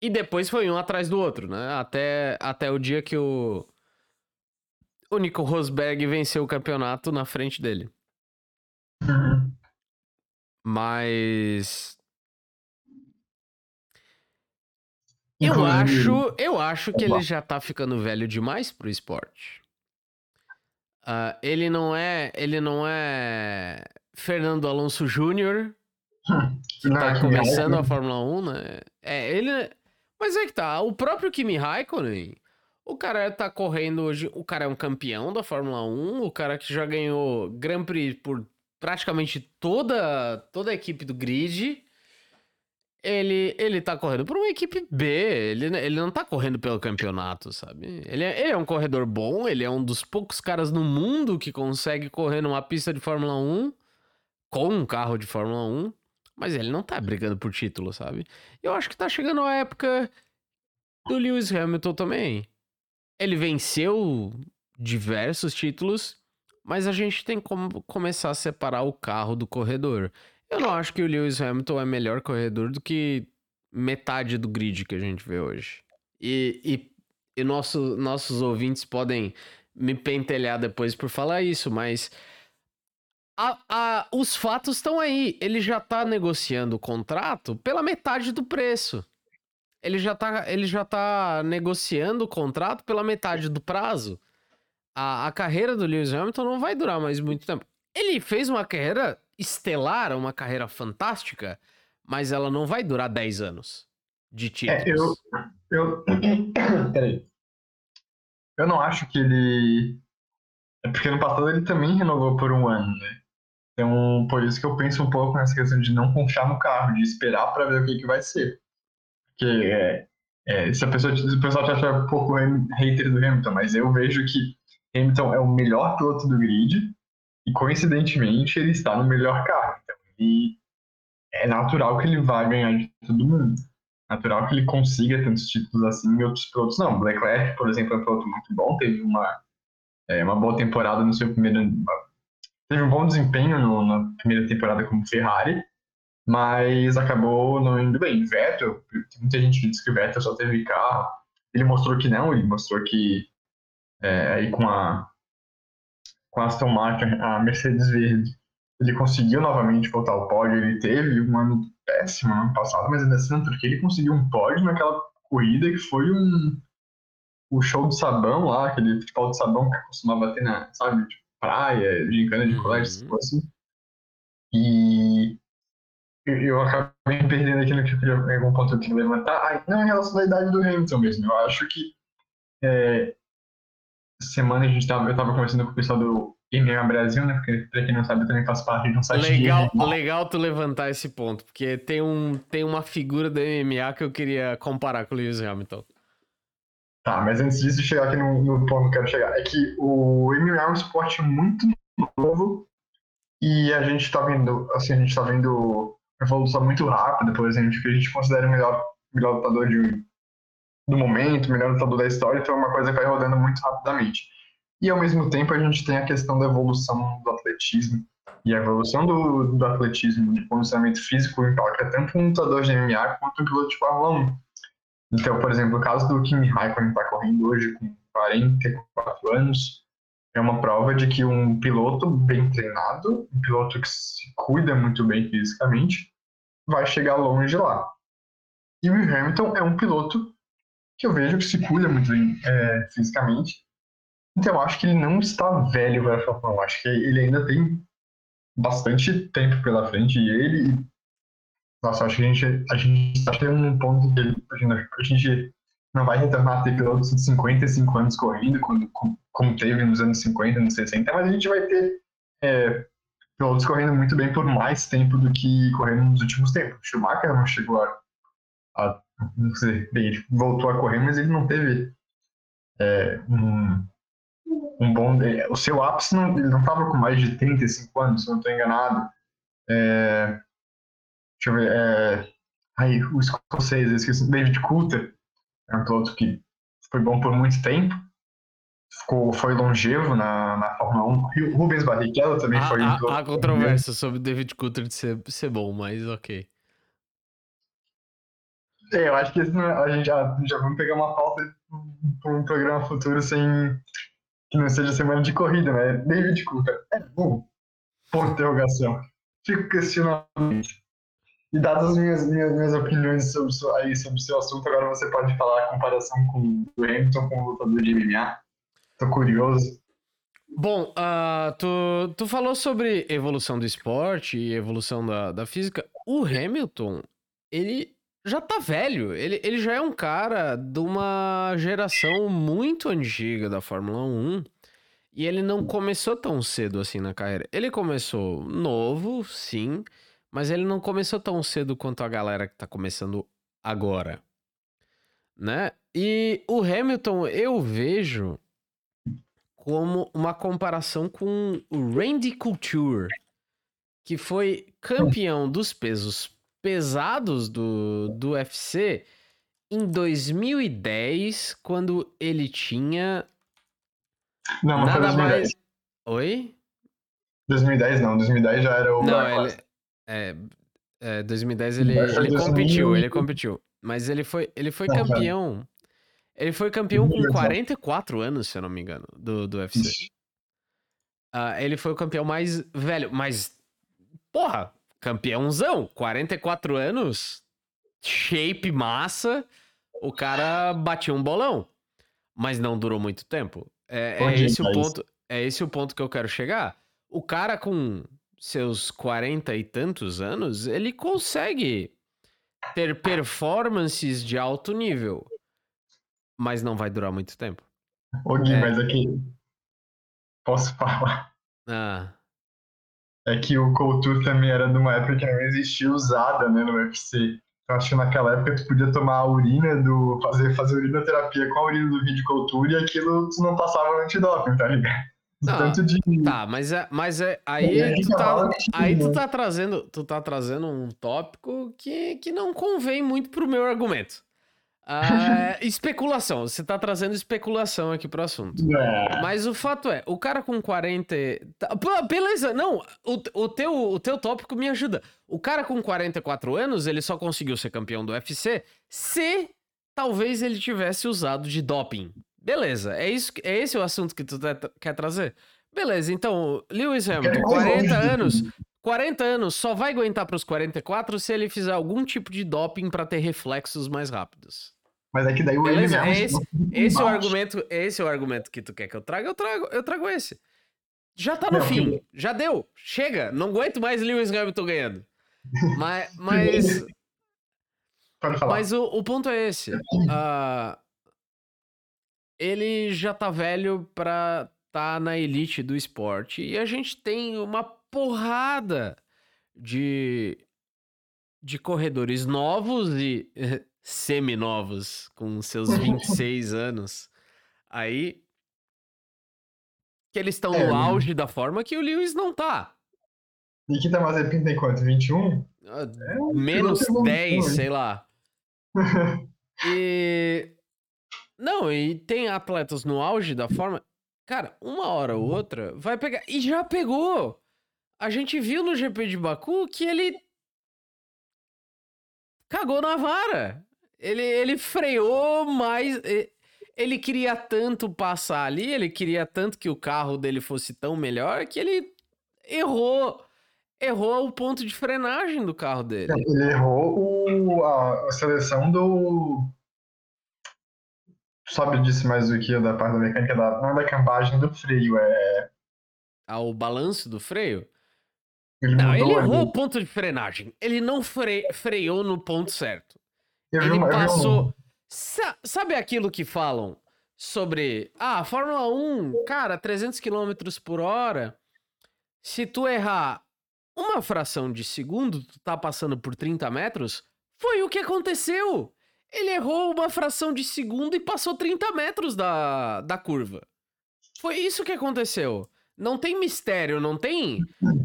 E depois foi um atrás do outro, né? Até, até o dia que o o Nico Rosberg venceu o campeonato na frente dele. Uhum. Mas. Eu acho, eu acho que ele já tá ficando velho demais pro esporte. Uh, ele não é, ele não é Fernando Alonso Júnior que tá começando a Fórmula 1, né? É, ele Mas é que tá, o próprio Kimi Raikkonen, o cara tá correndo hoje, o cara é um campeão da Fórmula 1, o cara que já ganhou Grand Prix por praticamente toda, toda a equipe do grid. Ele, ele tá correndo por uma equipe B, ele, ele não tá correndo pelo campeonato, sabe? Ele é, ele é um corredor bom, ele é um dos poucos caras no mundo que consegue correr numa pista de Fórmula 1 com um carro de Fórmula 1, mas ele não tá brigando por título, sabe? Eu acho que tá chegando a época do Lewis Hamilton também. Ele venceu diversos títulos, mas a gente tem como começar a separar o carro do corredor. Eu não acho que o Lewis Hamilton é melhor corredor do que metade do grid que a gente vê hoje. E, e, e nosso, nossos ouvintes podem me pentelhar depois por falar isso, mas a, a, os fatos estão aí. Ele já tá negociando o contrato pela metade do preço. Ele já tá, ele já tá negociando o contrato pela metade do prazo. A, a carreira do Lewis Hamilton não vai durar mais muito tempo. Ele fez uma carreira estelar, uma carreira fantástica, mas ela não vai durar 10 anos de títulos. É, eu, eu, peraí. Eu não acho que ele. É porque no passado ele também renovou por um ano, né? Então, por isso que eu penso um pouco nessa questão de não confiar no carro, de esperar para ver o que, que vai ser. Porque é, é, se a pessoa, se o pessoal te acha um pouco hater do Hamilton, mas eu vejo que Hamilton é o melhor piloto do grid e coincidentemente ele está no melhor carro. Então ele, é natural que ele vá ganhar de todo mundo. Natural que ele consiga tantos títulos assim e outros pilotos não. Leclerc, por exemplo, é um piloto muito bom, teve uma, é, uma boa temporada no seu primeiro. Teve um bom desempenho no, na primeira temporada como Ferrari, mas acabou não indo bem. Vettel, muita gente diz que Vettel só teve carro. Ele mostrou que não, ele mostrou que é, aí com a com a Aston Martin, a Mercedes Verde, ele conseguiu novamente voltar ao pódio. Ele teve um ano péssimo no ano passado, mas ainda assim, porque ele conseguiu um pódio naquela corrida que foi um o show de sabão lá, aquele futebol de sabão que costumava ter na, sabe, de praia, gincana de colégio, uhum. assim. E eu acabei perdendo aquilo que eu queria, algum ponto que eu queria levantar. Ah, não em relação à idade do Hamilton mesmo. Eu acho que é, semana a gente tava, eu tava conversando com o pessoal do MMA Brasil, né? Porque, pra quem não sabe, eu também faço parte de um site legal, de Legal tu levantar esse ponto, porque tem, um, tem uma figura do MMA que eu queria comparar com o Lewis Hamilton. Tá, mas antes disso, chegar aqui no, no ponto que eu quero chegar, é que o MMA é um esporte muito novo e a gente tá vendo, assim, a gente tá vendo evolução muito rápida, por exemplo, que a gente considera o melhor, melhor lutador de do momento, melhor lutador da história, então é uma coisa que vai rodando muito rapidamente. E ao mesmo tempo a gente tem a questão da evolução do atletismo. E a evolução do, do atletismo, de condicionamento físico, impacta tanto um lutador de MMA quanto um piloto de Fórmula 1. Então, por exemplo, o caso do Kimi Raikkonen está correndo hoje com 44 anos, é uma prova de que um piloto bem treinado, um piloto que se cuida muito bem fisicamente, vai chegar longe lá. E o Hamilton é um piloto que eu vejo que se cuida muito é, fisicamente. Então eu acho que ele não está velho para a Fórmula 1. Acho que ele ainda tem bastante tempo pela frente. E ele. Nossa, acho que a gente, a gente está chegando num ponto que a gente não vai retornar a ter pilotos de 55 anos correndo, como, como teve nos anos 50, anos 60, mas a gente vai ter é, pilotos correndo muito bem por mais tempo do que correndo nos últimos tempos. Schumacher não chegou a, a não sei, bem, ele voltou a correr, mas ele não teve é, um, um bom. É, o seu ápice não, ele não estava com mais de 35 anos, se não estou enganado. É, deixa eu ver. É, aí, o escocês, eu esqueci, David Coulter, é um piloto que foi bom por muito tempo. Ficou, foi longevo na, na Fórmula 1. Rubens Barrichello também há, foi. Há, há controvérsia sobre David Coulter de ser, ser bom, mas ok. É, eu acho que esse é, a gente já, já vamos pegar uma pauta para um programa futuro sem que não seja semana de corrida, né? David Cooper é bom? Ponto interrogação. Fico questionando. E dadas as minhas, minhas, minhas opiniões sobre, aí, sobre o seu assunto, agora você pode falar a comparação com o Hamilton com o lutador de MMA. Tô curioso. Bom, uh, tu, tu falou sobre evolução do esporte e evolução da, da física. O Hamilton, ele já tá velho. Ele, ele já é um cara de uma geração muito antiga da Fórmula 1. E ele não começou tão cedo assim na carreira. Ele começou novo, sim, mas ele não começou tão cedo quanto a galera que tá começando agora. Né? E o Hamilton eu vejo como uma comparação com o Randy Couture, que foi campeão dos pesos pesados do, do UFC em 2010, quando ele tinha. Não, mas nada foi 2010. mais. Oi? 2010 não, 2010 já era o. Não, ele. É, é, 2010 ele, 2010 foi ele 2000. competiu, ele competiu. Mas ele foi, ele foi Não, cara. campeão. Ele foi campeão com 2010. 44 anos, se eu não me engano, do, do UFC. Ixi. Ah, ele foi o campeão mais velho, mas. Porra, campeãozão. 44 anos, shape massa. O cara batia um bolão. Mas não durou muito tempo. É, é esse o tá isso? ponto. É esse o ponto que eu quero chegar. O cara com seus 40 e tantos anos, ele consegue ter performances de alto nível. Mas não vai durar muito tempo. Ô Gui, É. mas aqui. Posso falar? Ah. É que o Couture também era de uma época que não existia usada, né, no UFC. Então acho que naquela época tu podia tomar a urina do. fazer, fazer urinoterapia com a urina do vídeo Couture e aquilo tu não passava no antidoping, tá ligado? De Ah, Tanto de. Tá, mas é, mas é aí aí tu tá, aí tu tá trazendo, tu tá trazendo um tópico que, que não convém muito pro meu argumento. Ah, especulação, você tá trazendo especulação aqui pro assunto. É, Mas o fato é, o cara com 40. e- tá, pô, beleza, não, o, o, teu, o teu tópico me ajuda. O cara com 44 anos, ele só conseguiu ser campeão do UFC se talvez ele tivesse usado de doping. Beleza, é, isso, é esse o assunto que tu tá- quer trazer? Beleza, então, Lewis Hamilton, quero mais 40 longe anos. 40 anos só vai aguentar pros 44 se ele fizer algum tipo de doping pra ter reflexos mais rápidos. Mas é que daí o Beleza, é esse- Esse é o argumento, esse é o argumento que tu quer que eu traga, eu trago, eu trago esse. Já tá no Não, fim, que- já deu, chega, não aguento mais Lewis Hamilton ganhando. Mas, mas, Pode falar. mas o, o ponto é esse. ah, ele já tá velho pra tá na elite do esporte e a gente tem uma porrada de de corredores novos e semi-novos com seus 26 anos aí que eles estão É, no né? auge da forma que o Lewis não tá. Nikita Mazepin tem quanto? 21? Ah, um Menos piloto evolução, 10, hein? sei lá. E. Não, e tem atletas no auge da forma. Cara, uma hora ou outra vai pegar. E já pegou! A gente viu no GP de Baku que ele. Cagou na vara. Ele, ele freou mais. Ele queria tanto passar ali, ele queria tanto que o carro dele fosse tão melhor que ele errou. Errou o ponto de frenagem do carro dele. Ele errou o- a, a seleção do. Tu sabe disso mais do que eu da parte da mecânica da. Não é da cambagem do freio, é. Ao balanço do freio? Ele Não, ele ali. errou o ponto de frenagem. Ele não fre- freou no ponto certo. Eu Ele passou. Sa- sabe aquilo que falam sobre. Ah, a Fórmula 1, cara, 300 km por hora. Se tu errar uma fração de segundo, tu tá passando por 30 metros. Foi o que aconteceu. Ele errou uma fração de segundo e passou 30 metros da, da curva. Foi isso que aconteceu. Não tem mistério, não tem,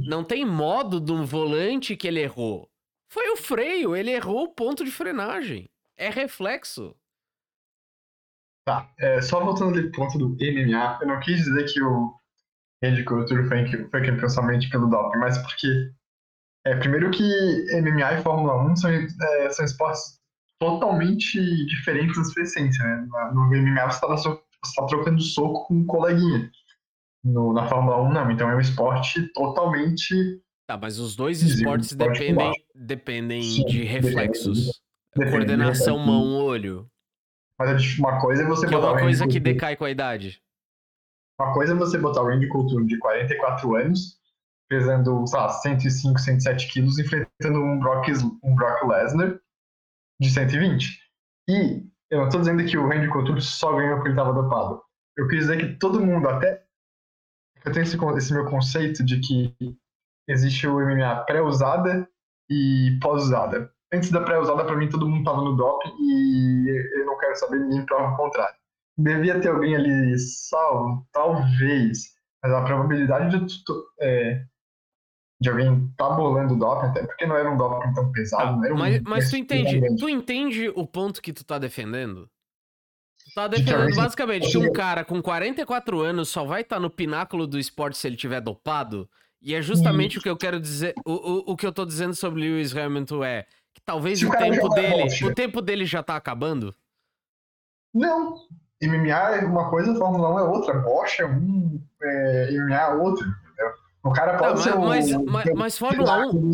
não tem modo de um volante que ele errou. Foi o freio, ele errou o ponto de frenagem. É reflexo. Tá, é, só voltando ali ponto do MMA, eu não quis dizer que o Randy Couture foi, foi campeão somente pelo doping, mas porque, é, primeiro que MMA e Fórmula 1 são, é, são esportes totalmente diferentes na sua essência, né? No MMA você está tá trocando soco com um coleguinha. No, na Fórmula 1 não, então é um esporte totalmente... Tá, mas os dois esportes esporte dependem, dependem Sim, de reflexos. depende, Coordenação mão-olho. Mas é uma coisa é você Que é botar uma o Randy coisa que decai com a idade. Uma coisa é você botar o Randy Couture de 44 anos, pesando, sei lá, 105, 107 quilos, enfrentando um Brock, um Brock Lesnar, de 120. E eu não tô dizendo que o Randy Couture só ganhou porque ele tava dopado. Eu quis dizer que todo mundo, até. Eu tenho esse, esse meu conceito de que existe o MMA pré-usada e pós-usada. Antes da pré-usada, para mim, todo mundo tava no doping e eu não quero saber ninguém prova contrário. Devia ter alguém ali salvo, talvez, mas a probabilidade de, é, de alguém tá bolando doping, até porque não era um doping tão pesado, ah, um, Mas, mas tu entende, tu entende o ponto que tu tá defendendo? Tá defendendo basicamente que um cara com 44 anos só vai estar tá no pináculo do esporte se ele tiver dopado? E é justamente hum. o que eu quero dizer. O, o, o que eu tô dizendo sobre Lewis Hamilton é que talvez o, o tempo dele. O tempo dele já tá acabando? Não. MMA é uma coisa, Fórmula 1 é outra. Bosch é um, é, MMA é outro. O cara pode ser mas, um, mas, mas Fórmula 1,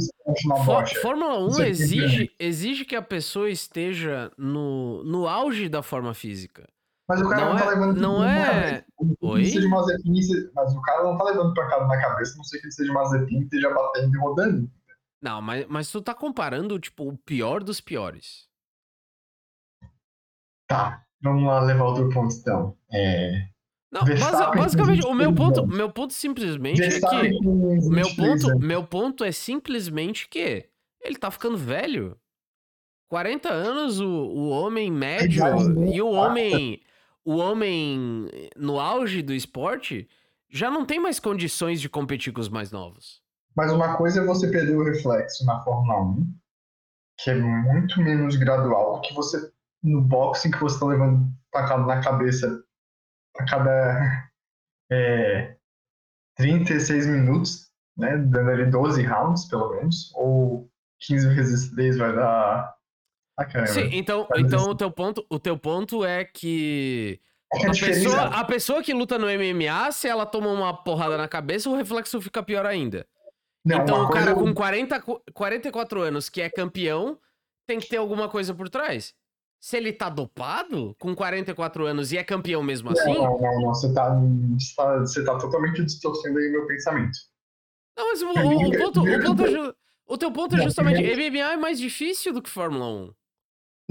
For, Fórmula 1 exige, exige que a pessoa esteja no, no auge da forma física. Mas o cara não, não tá é, levando não é. Oi? De Mazepin, mas o cara não tá levando pancada na cabeça, não sei que ele seja Mazepin e esteja batendo e rodando. Não, mas, mas tu tá comparando, tipo, o pior dos piores. Tá, vamos lá levar outro ponto então. É... Não, basicamente, o meu ponto, meu ponto simplesmente Verstappen é que. Meu ponto, meu ponto é simplesmente que ele tá ficando velho. 40 anos, o, o homem médio e o homem o homem no auge do esporte já não tem mais condições de competir com os mais novos. Mas uma coisa é você perder o reflexo na Fórmula 1, que é muito menos gradual do que você no boxing que você está levando tacado na cabeça a cada é, 36 minutos, né, dando ali 12 rounds pelo menos, ou 15 vezes 3 vai dar ah, Sim, então, então o, teu ponto, o teu ponto é que. É a pessoa, a pessoa que luta no MMA, se ela toma uma porrada na cabeça, o reflexo fica pior ainda. Não, então o cara com 40, 44 anos que é campeão tem que ter alguma coisa por trás. Se ele tá dopado com 44 anos e é campeão mesmo assim. Não, não, não. Você tá, você tá, você tá totalmente distorcendo aí meu pensamento. Não, mas o, o, o ponto, o, ponto é, o teu ponto é justamente: MMA é mais difícil do que Fórmula 1.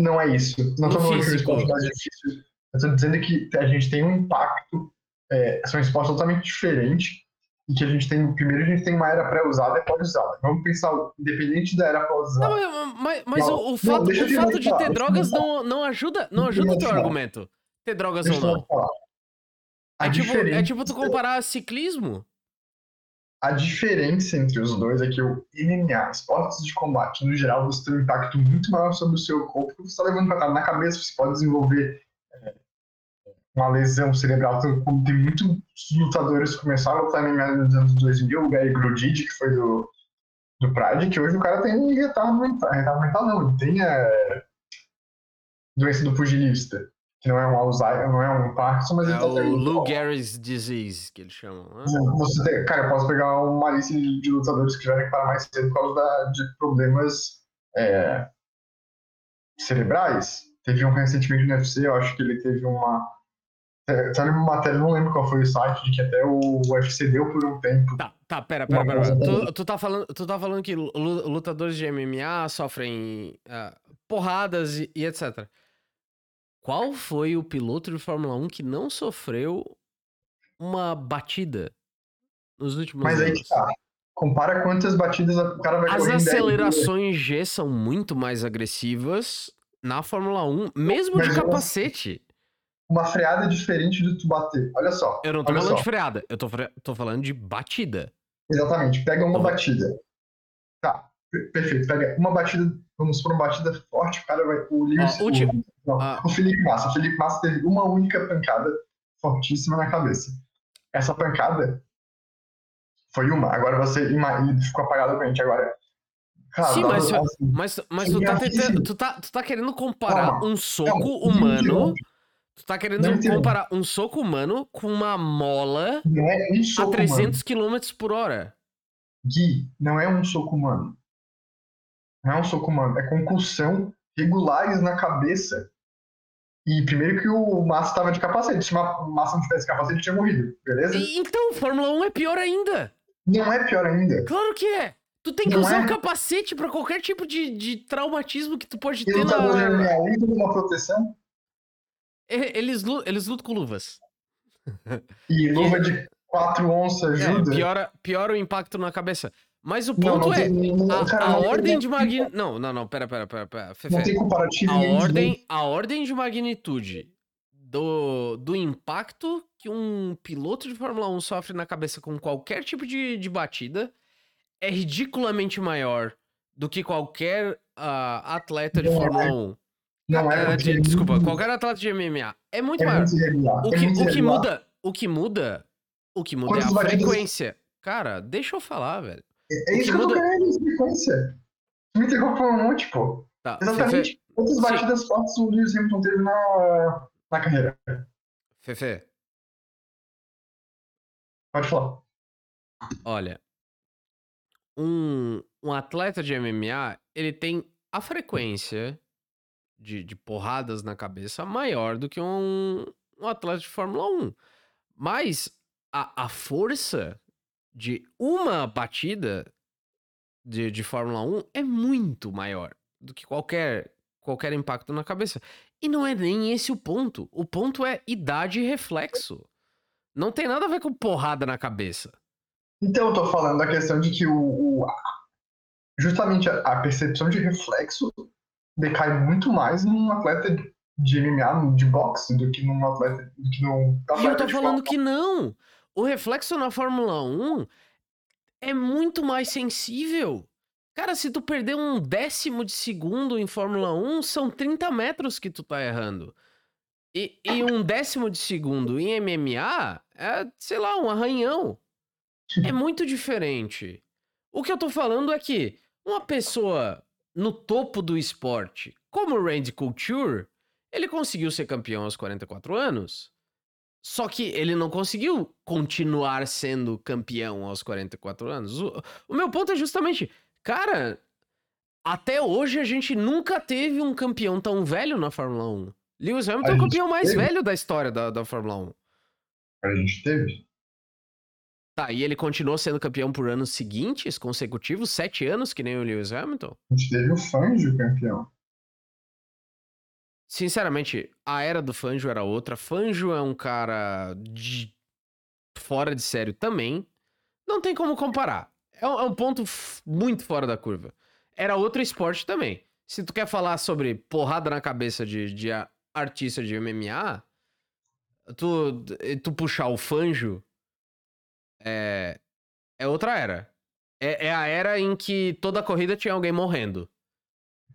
Não é isso. Não estou falando que o esporte é mais difícil. Eu estou dizendo que a gente tem um impacto. É, são esportes totalmente diferentes. E que a gente tem. Primeiro, a gente tem uma era pré-usada e pós-usada. Vamos pensar, independente da era pós-usada. Mas, mas não, o, o, fato, não, o fato de ter drogas não, não ajuda, não ajuda o teu argumento. Ter drogas deixa ou não. É tipo, é tipo tu comparar ciclismo a diferença entre os dois é que o MMA, esportes de combate, no geral, você tem um impacto muito maior sobre o seu corpo, porque você está levando na cabeça, você pode desenvolver uma lesão cerebral. Então, tem muitos lutadores que começaram a lutar MMA nos anos 2000, o Gary Grudid, que foi do, do Pride, que hoje o cara tem retardo mental, retardo mental não, ele tem é, doença do pugilista que não é um Alzheimer, não é um Parkinson, mas é ele tá o Lou Gehrig's disease, que eles chamam. Né? Você tem, cara, eu posso pegar uma lista de, de lutadores que que parar mais cedo por causa da, de problemas é, cerebrais. Teve um recentemente no UFC, eu acho que ele teve uma. Tá uma matéria, não lembro qual foi o site, de que até o UFC deu por um tempo. Tá, tá, pera, pera, pera. pera. Tu, tu, tá falando, tu tá falando que lutadores de MMA sofrem uh, porradas e, e etc. Qual foi o piloto de Fórmula 1 que não sofreu uma batida nos últimos Mas anos? Mas aí que tá. Compara quantas batidas o cara vai As acelerações G são muito mais agressivas na Fórmula 1, mesmo Mas de capacete. Uma freada diferente de tu bater. Olha só. Eu não tô falando só. de freada, eu tô, tô falando de batida. Exatamente. Pega uma batida. Tá, perfeito. Pega uma batida, vamos supor uma batida forte, o cara vai. O Lewis. O, não, ah. o Felipe Massa. O Felipe Massa teve uma única pancada fortíssima na cabeça. Essa pancada foi uma. Agora você ficou apagado com a gente agora. Cara, Sim, mas, assim, mas, mas tu, tá tentando, tu, tá, tu tá querendo comparar um soco humano. Tu tá querendo comparar um soco humano com uma mola é um a 300 km por hora. Gui, não é um soco humano. Não é um soco humano, é concussão regulares na cabeça. E primeiro que o Massa estava de capacete. Se o Massa não tivesse capacete, ele tinha morrido, beleza? E, então, Fórmula 1 é pior ainda. Não é pior ainda. Claro que é. Tu tem que não usar é? um capacete para qualquer tipo de, de traumatismo que tu pode ter na. Lutador de uma proteção? Eles, eles lutam com luvas. E luva de 4 onças é, ajuda? É, piora, piora o impacto na cabeça. Mas o ponto não, não é. Tem, a, cara, a ordem de magnitude. Não, não, não, pera, pera, pera. pera. Fefe. Não tem comparativo a ordem, a ordem de magnitude do, do impacto que um piloto de Fórmula 1 sofre na cabeça com qualquer tipo de, de batida é ridiculamente maior do que qualquer uh, atleta de não Fórmula é. 1. Não é, é de, desculpa, qualquer atleta de MMA é muito é maior. Muito o, que, é o que muda, o que muda, o que muda Quantos é a frequência. Cara, deixa eu falar, velho. É, isso que, que muda... eu tô querendo, frequência. Me interrompeu um monte, pô. Tá, Exatamente. Fefe... Quantas batidas fortes o Lewis Hamilton teve na, na carreira? Fefe. Pode falar. Olha, um, um atleta de MMA, ele tem a frequência de, de porradas na cabeça maior do que um, um atleta de Fórmula 1. Mas a, a força de uma batida de, de Fórmula 1 é muito maior do que qualquer, qualquer impacto na cabeça. E não é nem esse o ponto. O ponto é idade e reflexo. Não tem nada a ver com porrada na cabeça. Então eu tô falando da questão de que o, o justamente a, a, percepção de reflexo decai muito mais num atleta de MMA, de boxe, do que num atleta, do que num atleta E eu tô falando que não. O reflexo na Fórmula 1 é muito mais sensível. Cara, se tu perder um décimo de segundo em Fórmula 1, são 30 metros que tu tá errando. E, e um décimo de segundo em MMA é, sei lá, um arranhão. É muito diferente. O que eu tô falando é que uma pessoa no topo do esporte, como o Randy Couture, ele conseguiu ser campeão aos 44 anos. Só que ele não conseguiu continuar sendo campeão aos 44 anos. O, o meu ponto é justamente, cara, até hoje a gente nunca teve um campeão tão velho na Fórmula 1. Lewis Hamilton é o campeão mais teve. velho da história da, da Fórmula 1. A gente teve. Tá, e ele continuou sendo campeão por anos seguintes, consecutivos, sete anos, que nem o Lewis Hamilton? A gente teve o Fangio campeão. Sinceramente, a era do Fangio era outra. Fangio é um cara de... fora de sério também. Não tem como comparar. É um, é um ponto muito fora da curva. Era outro esporte também. Se tu quer falar sobre porrada na cabeça de, de artista de MMA, tu, tu puxar o Fangio é, é outra era. É, é a era em que toda corrida tinha alguém morrendo.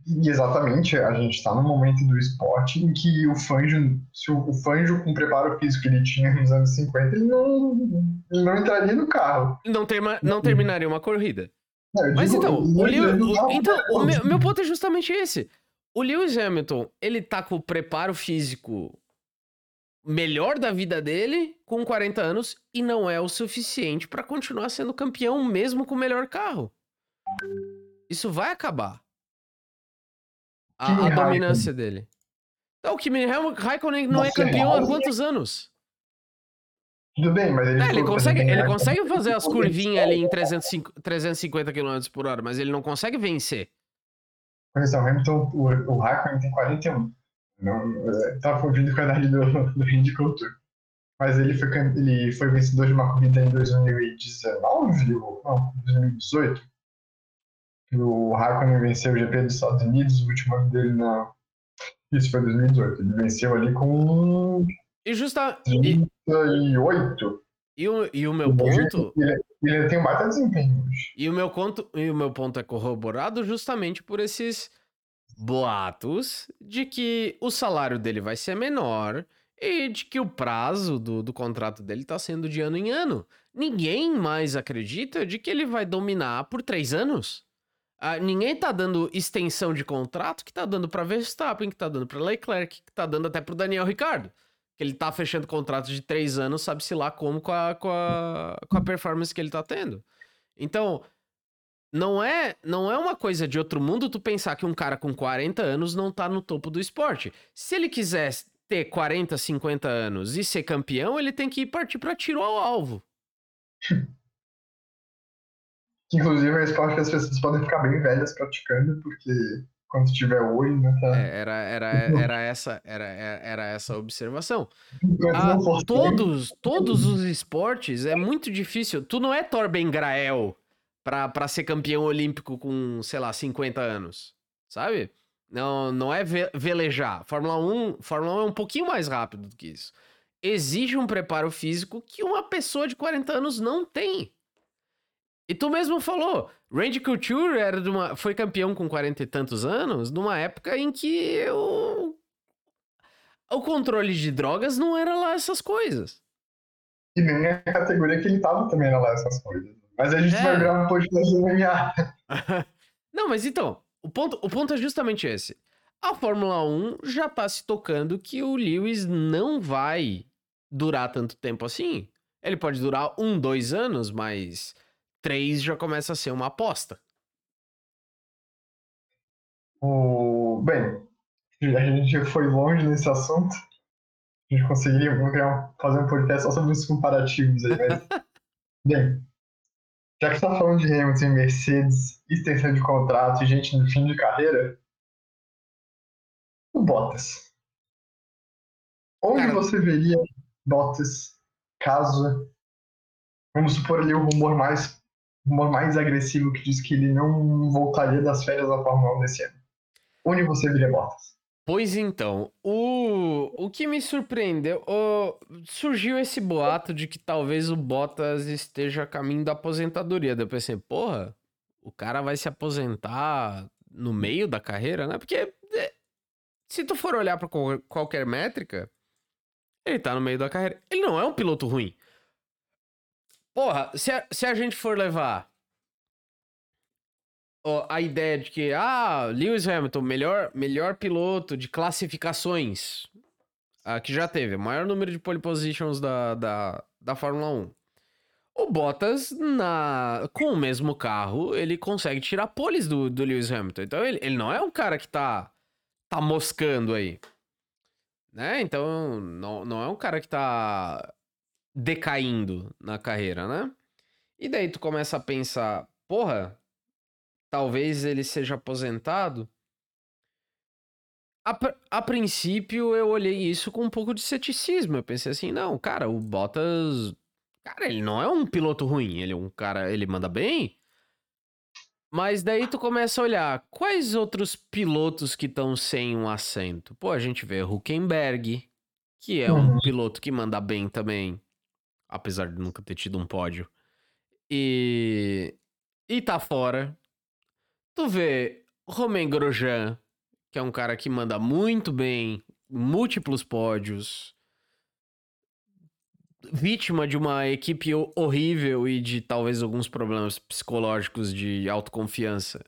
E exatamente, a gente está no momento do esporte em que o Fanjo, se o, o Fanjo com o preparo físico que ele tinha nos anos 50, ele não, ele não entraria no carro. Não, terma, não terminaria uma corrida. Não, Mas digo, então, o, Lewis, o, então o meu, meu ponto é justamente esse. O Lewis Hamilton, ele tá com o preparo físico melhor da vida dele com 40 anos e não é o suficiente para continuar sendo campeão mesmo com o melhor carro. Isso vai acabar. A, a dominância dele. Então, o Kimi Raikkonen não é campeão há quantos anos? Tudo bem, mas ele, é, ele consegue, ele consegue fazer as curvinhas ali em 350 km por hora, mas ele não consegue vencer. Correção, Hamilton, o, o Raikkonen tem 41. Não, é, tá fugindo com a idade do, do Randy Couture. Mas ele foi, ele foi vencedor de uma corrida em 2019 ou não, 2018. O Raikkonen venceu o GP dos Estados Unidos, o último ano dele na. Isso foi 2018. Ele venceu ali com. E justa. 38. E o, e o meu ponto. Ele, ele tem um baita desempenho hoje. E o, meu conto, e o meu ponto é corroborado justamente por esses boatos de que o salário dele vai ser menor e de que o prazo do, do contrato dele está sendo de ano em ano. Ninguém mais acredita de que ele vai dominar por três anos. Ah, ninguém tá dando extensão de contrato que tá dando para Verstappen, que tá dando para Leclerc, que tá dando até pro Daniel Ricardo. Que ele tá fechando contratos de três anos, sabe-se lá como, com a, com, a, com a performance que ele tá tendo. Então, não é, não é uma coisa de outro mundo tu pensar que um cara com 40 anos não tá no topo do esporte. Se ele quiser ter 40, 50 anos e ser campeão, ele tem que partir para tiro ao alvo. Inclusive é um esporte que as pessoas podem ficar bem velhas praticando, porque quando tiver olho, né? Tá... É, era, era, era, essa, era, era essa observação. Ah, todos, todos os esportes é muito difícil. Tu não é Torben Grael pra ser campeão olímpico com, sei lá, 50 anos. Sabe? Não, não é velejar. Fórmula 1, Fórmula 1 é um pouquinho mais rápido do que isso. Exige um preparo físico que uma pessoa de 40 anos não tem. E tu mesmo falou, Randy Couture era de uma, foi campeão com 40 e tantos anos, numa época em que o, o controle de drogas não era lá essas coisas. E nem a categoria que ele tava também era lá essas coisas. Mas a gente é. vai gravar um podcast de MMA. não, mas então, o ponto, o ponto é justamente esse. A Fórmula 1 já tá se tocando que o Lewis não vai durar tanto tempo assim. Ele pode durar um, dois anos, mas três já começa a ser uma aposta. O... Bem, a gente foi longe nesse assunto. A gente conseguiria fazer um podcast só sobre os comparativos aí, mas. Bem, já que você tá falando de Hamilton, Mercedes, extensão de contrato e gente no fim de carreira, o Bottas. Onde Cara... você veria Bottas caso, vamos supor ali o rumor mais rumor mais agressivo que diz que ele não voltaria das férias da Fórmula 1 desse ano. Onde você viria Bottas? Pois então, o, o que me surpreendeu, o, surgiu esse boato de que talvez o Bottas esteja a caminho da aposentadoria. Daí eu pensei, porra, o cara vai se aposentar no meio da carreira, né? Porque é, se tu for olhar para qualquer métrica, ele tá no meio da carreira. Ele não é um piloto ruim. Porra, se a, se a gente for levar a ideia de que, ah, Lewis Hamilton, melhor, melhor piloto de classificações ah, que já teve, maior número de pole positions da, da, da Fórmula 1. O Bottas, na, com o mesmo carro, ele consegue tirar poles do, do Lewis Hamilton. Então ele, ele não é um cara que tá, tá moscando aí. Né? Então não, não é um cara que tá decaindo na carreira, né? E daí tu começa a pensar, porra, talvez ele seja aposentado. A, a princípio eu olhei isso com um pouco de ceticismo. Eu pensei assim, não, cara, o Bottas, cara, ele não é um piloto ruim, ele é um cara, ele manda bem. Mas daí tu começa a olhar quais outros pilotos que estão sem um assento. Pô, a gente vê Huckenberg, que é um uhum. piloto que manda bem também apesar de nunca ter tido um pódio. E. E tá fora. Tu vê Romain Grosjean, que é um cara que manda muito bem, múltiplos pódios. Vítima de uma equipe horrível e de talvez alguns problemas psicológicos de autoconfiança.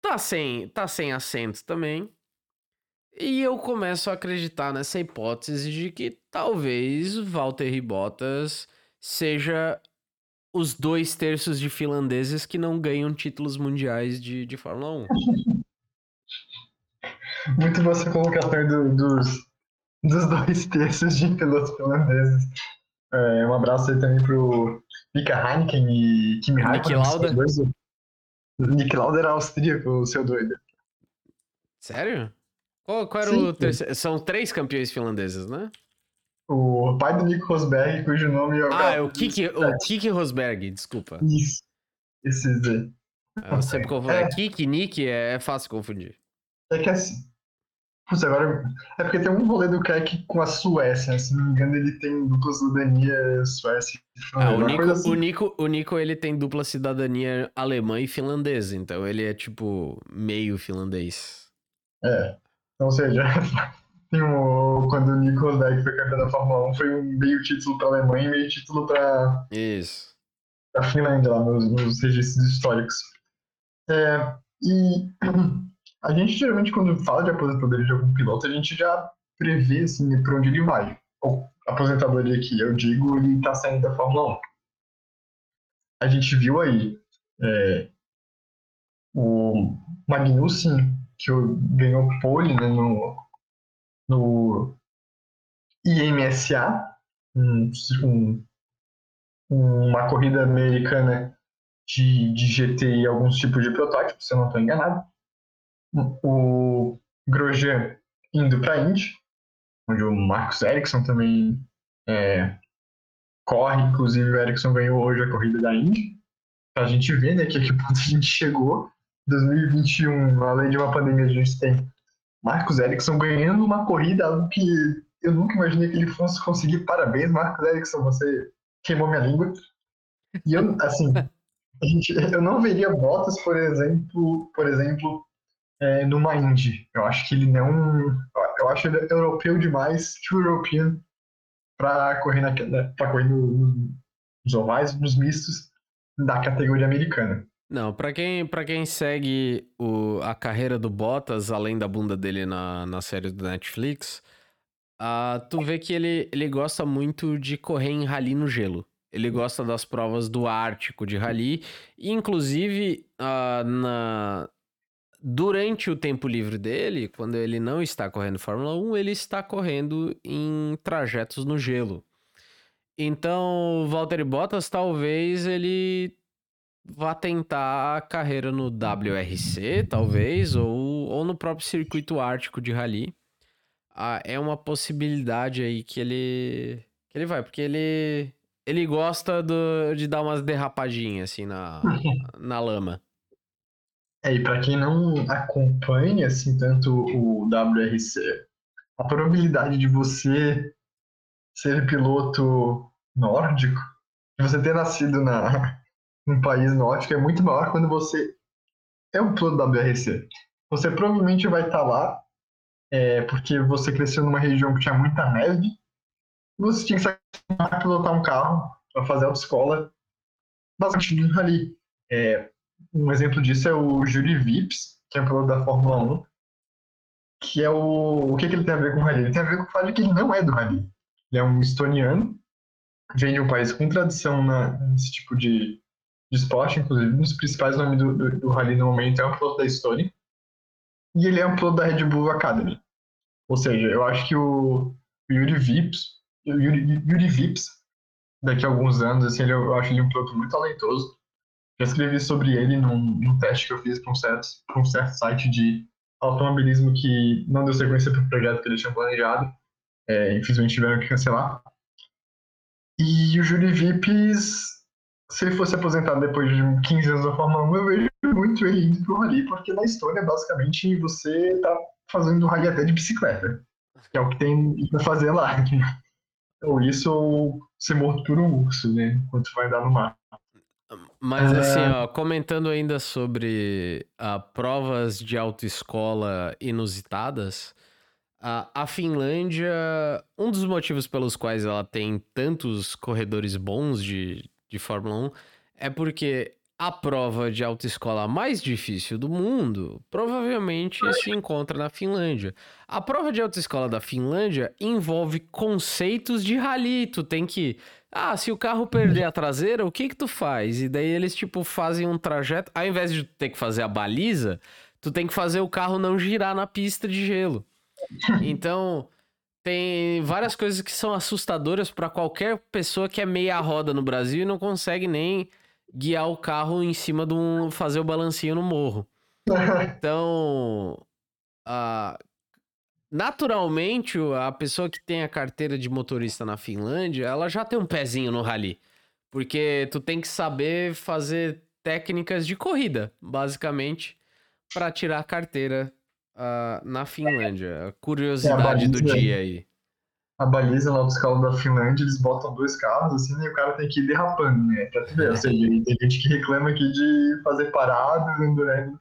Tá sem, tá sem assento também. E eu começo a acreditar nessa hipótese de que talvez Valtteri Bottas seja os dois terços de finlandeses que não ganham títulos mundiais de, de Fórmula 1. Muito boa essa colocação do, dos, dos dois terços de pilotos finlandeses. É, um abraço aí também pro Mika Heineken e Kimi Raikkonen. Nick Lauda? Nick Lauda era austríaco, seu doido. Sério? Qual, qual era sim, o terceiro? São três campeões finlandeses, né? O pai do Nico Rosberg, cujo nome é. Ah, é o Kiki, o Kiki Rosberg, desculpa. Isso. Esses aí. Eu sempre confundo. É. Kiki, Nick, é, é fácil confundir. É que assim. Putz, agora. É porque tem um rolê do Keck com a Suécia. Se não me engano, ele tem dupla cidadania Suécia Ah, o Nico, assim. o, Nico, o Nico, ele tem dupla cidadania alemã e finlandesa. Então ele é tipo meio finlandês. É. Ou seja, tem um, quando o Nico Rosberg foi campeão da Fórmula 1, foi um meio título para a Alemanha e meio título para Isso. a Finlândia, lá nos, nos registros históricos. É, e a gente geralmente, quando fala de aposentadoria de algum piloto, a gente já prevê assim, para onde ele vai. Ou aposentadoria que eu digo, ele está saindo da Fórmula 1. A gente viu aí é, o Magnussen que ganhou pole né, no, no IMSA, um, um, uma corrida americana de, de GT e alguns tipos de protótipos, se eu não estou enganado. O Grosjean indo para a Indy, onde o Marcos Ericsson também é, corre, inclusive o Ericsson ganhou hoje a corrida da Indy. Para a gente ver né, que a que ponto a gente chegou. 2021, além de uma pandemia, a gente tem Marcos Ericsson ganhando uma corrida, algo que eu nunca imaginei que ele fosse conseguir. Parabéns, Marcos Ericsson, você queimou minha língua. E eu, assim, eu não veria Bottas, por exemplo, por exemplo, é, numa Indy. Eu acho que ele não. Eu acho ele europeu demais, too European, para correr, na, pra correr no, nos ovais, nos mistos da categoria americana. Não, para quem, pra quem segue o, a carreira do Bottas, além da bunda dele na, na série do Netflix, uh, tu vê que ele, ele gosta muito de correr em rally no gelo. Ele gosta das provas do Ártico de rally. E, inclusive, uh, na... durante o tempo livre dele, quando ele não está correndo Fórmula 1, ele está correndo em trajetos no gelo. Então, Valtteri Bottas, talvez ele vá tentar a carreira no WRC, talvez, ou, ou no próprio circuito ártico de rally. Ah, é uma possibilidade aí que ele, que ele vai, porque ele, ele gosta do, de dar umas derrapadinhas assim na, na lama. É, e para quem não acompanha assim tanto o WRC, a probabilidade de você ser piloto nórdico, de você ter nascido na um país nórdico é muito maior quando você é um piloto da WRC. Você provavelmente vai estar lá é, porque você cresceu numa região que tinha muita neve você tinha que sair para pilotar um carro para fazer autoescola basicamente no rally. É, um exemplo disso é o Juri Vips, que é um piloto da Fórmula 1, que é o... O que, que ele tem a ver com o rally? Ele tem a ver com o fato de que ele não é do rally. Ele é um estoniano, vem de um país com tradição nesse tipo de, de esporte, inclusive um dos principais nomes do, do, do rally no momento é um piloto da Estônia, e ele é um piloto da Red Bull Academy. Ou seja, eu acho que o, o Yuri Vips Yuri, Yuri Vips, daqui a alguns anos, assim, ele, eu acho ele um piloto muito talentoso. Já escrevi sobre ele num, num teste que eu fiz para um, certo, um certo site de automobilismo que não deu sequência para o projeto que eles tinham planejado. É, infelizmente tiveram que cancelar. E o Júlio Vips, se ele fosse aposentado depois de 15 anos da Fórmula 1, eu vejo muito ele indo pro rally, porque na história, basicamente, você tá fazendo rally até de bicicleta, que é o que tem para fazer lá. Ou isso ou ser morto por um urso, né? Enquanto vai andar no mar. Mas assim, ó, comentando ainda sobre uh, provas de autoescola inusitadas, uh, a Finlândia, um dos motivos pelos quais ela tem tantos corredores bons de, de Fórmula 1 é porque a prova de autoescola mais difícil do mundo provavelmente se encontra na Finlândia. A prova de autoescola da Finlândia envolve conceitos de rally. Tu tem que. Ah, se o carro perder a traseira, o que que tu faz? E daí eles, tipo, fazem um trajeto. Ao invés de ter que fazer a baliza, tu tem que fazer o carro não girar na pista de gelo. Então. Tem várias coisas que são assustadoras para qualquer pessoa que é meia roda no Brasil e não consegue nem guiar o carro em cima de um. fazer o balancinho no morro. Então. Naturalmente, a pessoa que tem a carteira de motorista na Finlândia, ela já tem um pezinho no rally. Porque tu tem que saber fazer técnicas de corrida, basicamente, para tirar a carteira uh, na Finlândia. Curiosidade é do dia aí a baliza lá dos carros da Finlândia, eles botam dois carros, assim, né, e o cara tem que ir derrapando, né? Pra tu ver. Ou seja, tem gente que reclama aqui de fazer parado, né?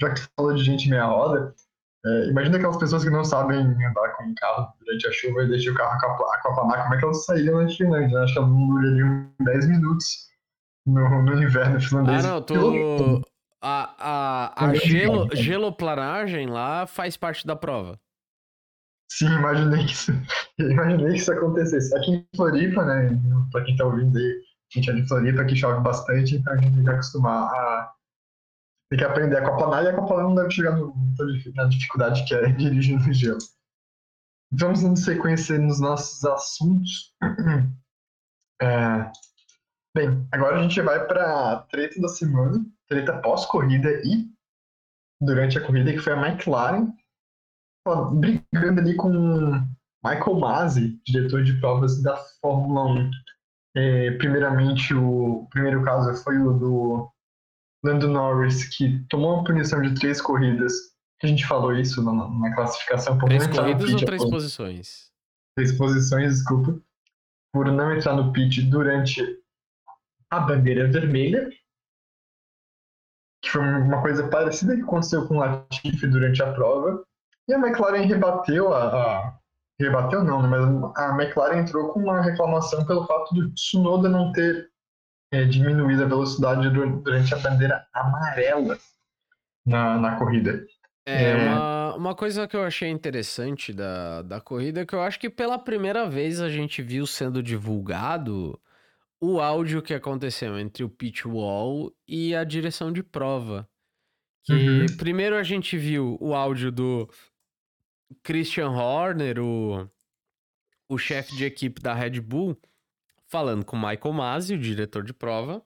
Já que tu falou de gente meia roda, é, imagina aquelas pessoas que não sabem andar com o carro durante a chuva e deixam o carro aquaplanar, como é que elas saíram na Finlândia? Acho que elas não durariam 10 minutos no, no inverno finlandês. Ah, não, tu... A, a, a gelo, geloplanagem lá faz parte da prova. Sim, imaginei que isso, imaginei que isso acontecesse. Aqui em Floripa, né, pra quem tá ouvindo aí, a gente é de Floripa, que chove bastante, então a gente tem que acostumar a tem que aprender a aquaplanar e a aquaplanar não deve chegar no, na dificuldade que é dirigir no gelo. Vamos nos sequência nos nossos assuntos. É, Bem, agora a gente vai para treta da semana, treta pós-corrida e durante a corrida, que foi a McLaren brigando ali com Michael Masi, diretor de provas da Fórmula 1. É, primeiramente, o primeiro caso foi o do Lando Norris, que tomou uma punição de três corridas. A gente falou isso na, na classificação. Por três corridas ou três posições? Três posições, desculpa. Por não entrar no pit durante a bandeira vermelha. Que foi uma coisa parecida que aconteceu com o Latifi durante a prova. E a McLaren rebateu a, a rebateu não, né, mas a McLaren entrou com uma reclamação pelo fato do Tsunoda não ter é, diminuído a velocidade durante a bandeira amarela na, na corrida. É, é, Uma, uma coisa que eu achei interessante da, da corrida é que eu acho que pela primeira vez a gente viu sendo divulgado o áudio que aconteceu entre o pitch wall e a direção de prova. Que uhum. primeiro a gente viu o áudio do Christian Horner, o, o chefe de equipe da Red Bull, falando com Michael Masi, o diretor de prova.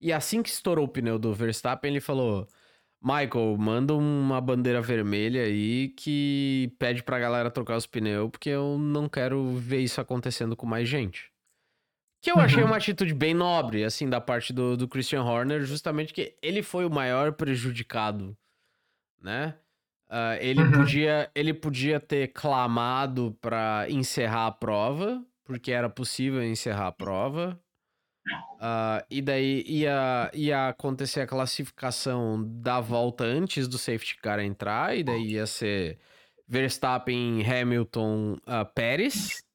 E assim que estourou o pneu do Verstappen, ele falou: Michael, manda uma bandeira vermelha aí que pede pra galera trocar os pneus, porque eu não quero ver isso acontecendo com mais gente. Que eu achei uhum. uma atitude bem nobre, assim, da parte do, do Christian Horner, justamente que ele foi o maior prejudicado, né? Uh, ele, uhum. podia, ele podia ter clamado para encerrar a prova, porque era possível encerrar a prova. Uh, e daí ia, ia acontecer a classificação da volta antes do safety car entrar, e daí ia ser Verstappen, Hamilton, uh, Pérez.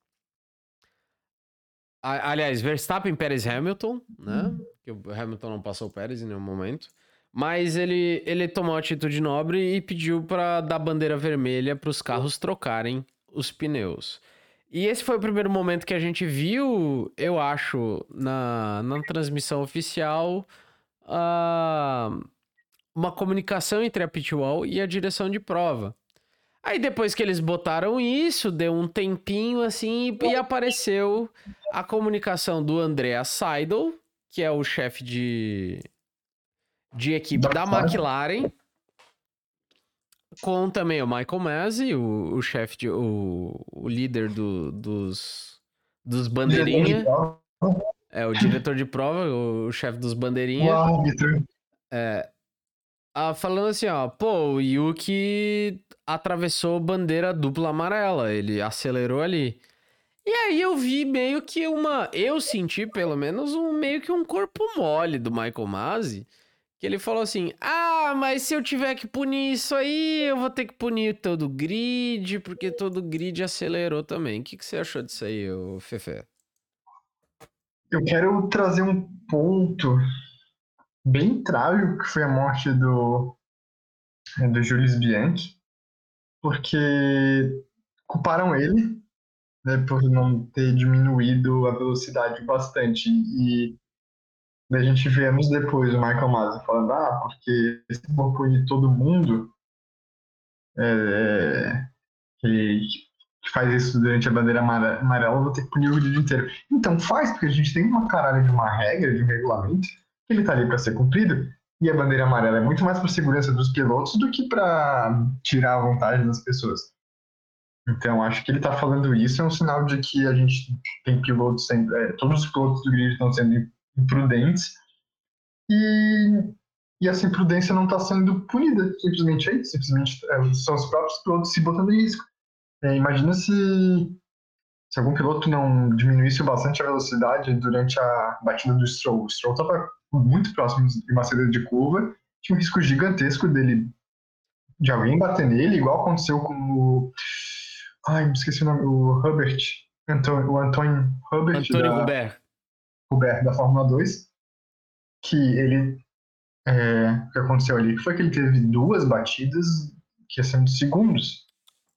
Aliás, Verstappen, Pérez, Hamilton, né? Uhum. Que o Hamilton não passou o Pérez em nenhum momento. Mas ele, ele tomou atitude nobre e pediu para dar bandeira vermelha para os carros trocarem os pneus. E esse foi o primeiro momento que a gente viu, eu acho, na, na transmissão oficial, uh, uma comunicação entre a pitwall e a direção de prova. Aí depois que eles botaram isso, deu um tempinho assim e apareceu a comunicação do Andrea Seidel, que é o chefe de, de equipe da, McLaren, com também o Michael Masi, o, o chefe, o, o líder do, dos, dos bandeirinha. É, o diretor de prova, o, o chefe dos bandeirinha. O árbitro. É, ah, falando assim, ó, pô, o Yuki atravessou bandeira dupla amarela, ele acelerou ali. E aí eu vi meio que uma, eu senti pelo menos um meio que um corpo mole do Michael Masi que ele falou assim: Ah, mas se eu tiver que punir isso aí, eu vou ter que punir todo o grid, porque todo o grid acelerou também. O que, que você achou disso aí, Fefe? Eu quero trazer um ponto bem trágico que foi a morte do, do Julius Bianchi, porque culparam ele né, por não ter diminuído a velocidade bastante. E a gente vemos depois o Michael Masi falando, ah, porque se for punir todo mundo é, que, que, faz isso durante a bandeira amarela, eu vou ter que punir o grid inteiro. Então faz, porque a gente tem uma caralho de uma regra, de um regulamento, ele tá ali para ser cumprido, e a bandeira amarela é muito mais para segurança dos pilotos do que para tirar a vantagem das pessoas. Então, acho que ele está falando isso é um sinal de que a gente tem pilotos sendo. É, todos os pilotos do grid estão sendo imprudentes e, e essa imprudência não está sendo punida, simplesmente é isso, simplesmente é, são os próprios pilotos se botando em risco. É, imagina se, se algum piloto não diminuísse bastante a velocidade durante a batida do Stroll. O Stroll estava muito próximo de uma saída de curva, tinha um risco gigantesco dele de alguém bater nele, igual aconteceu com o. Ai, me esqueci o nome, o Hubert. Antônio, o Antônio Hubert. Antônio da... Hubert. Hubert da Fórmula 2, que ele. É, o que aconteceu ali foi que ele teve duas batidas que ser de segundos.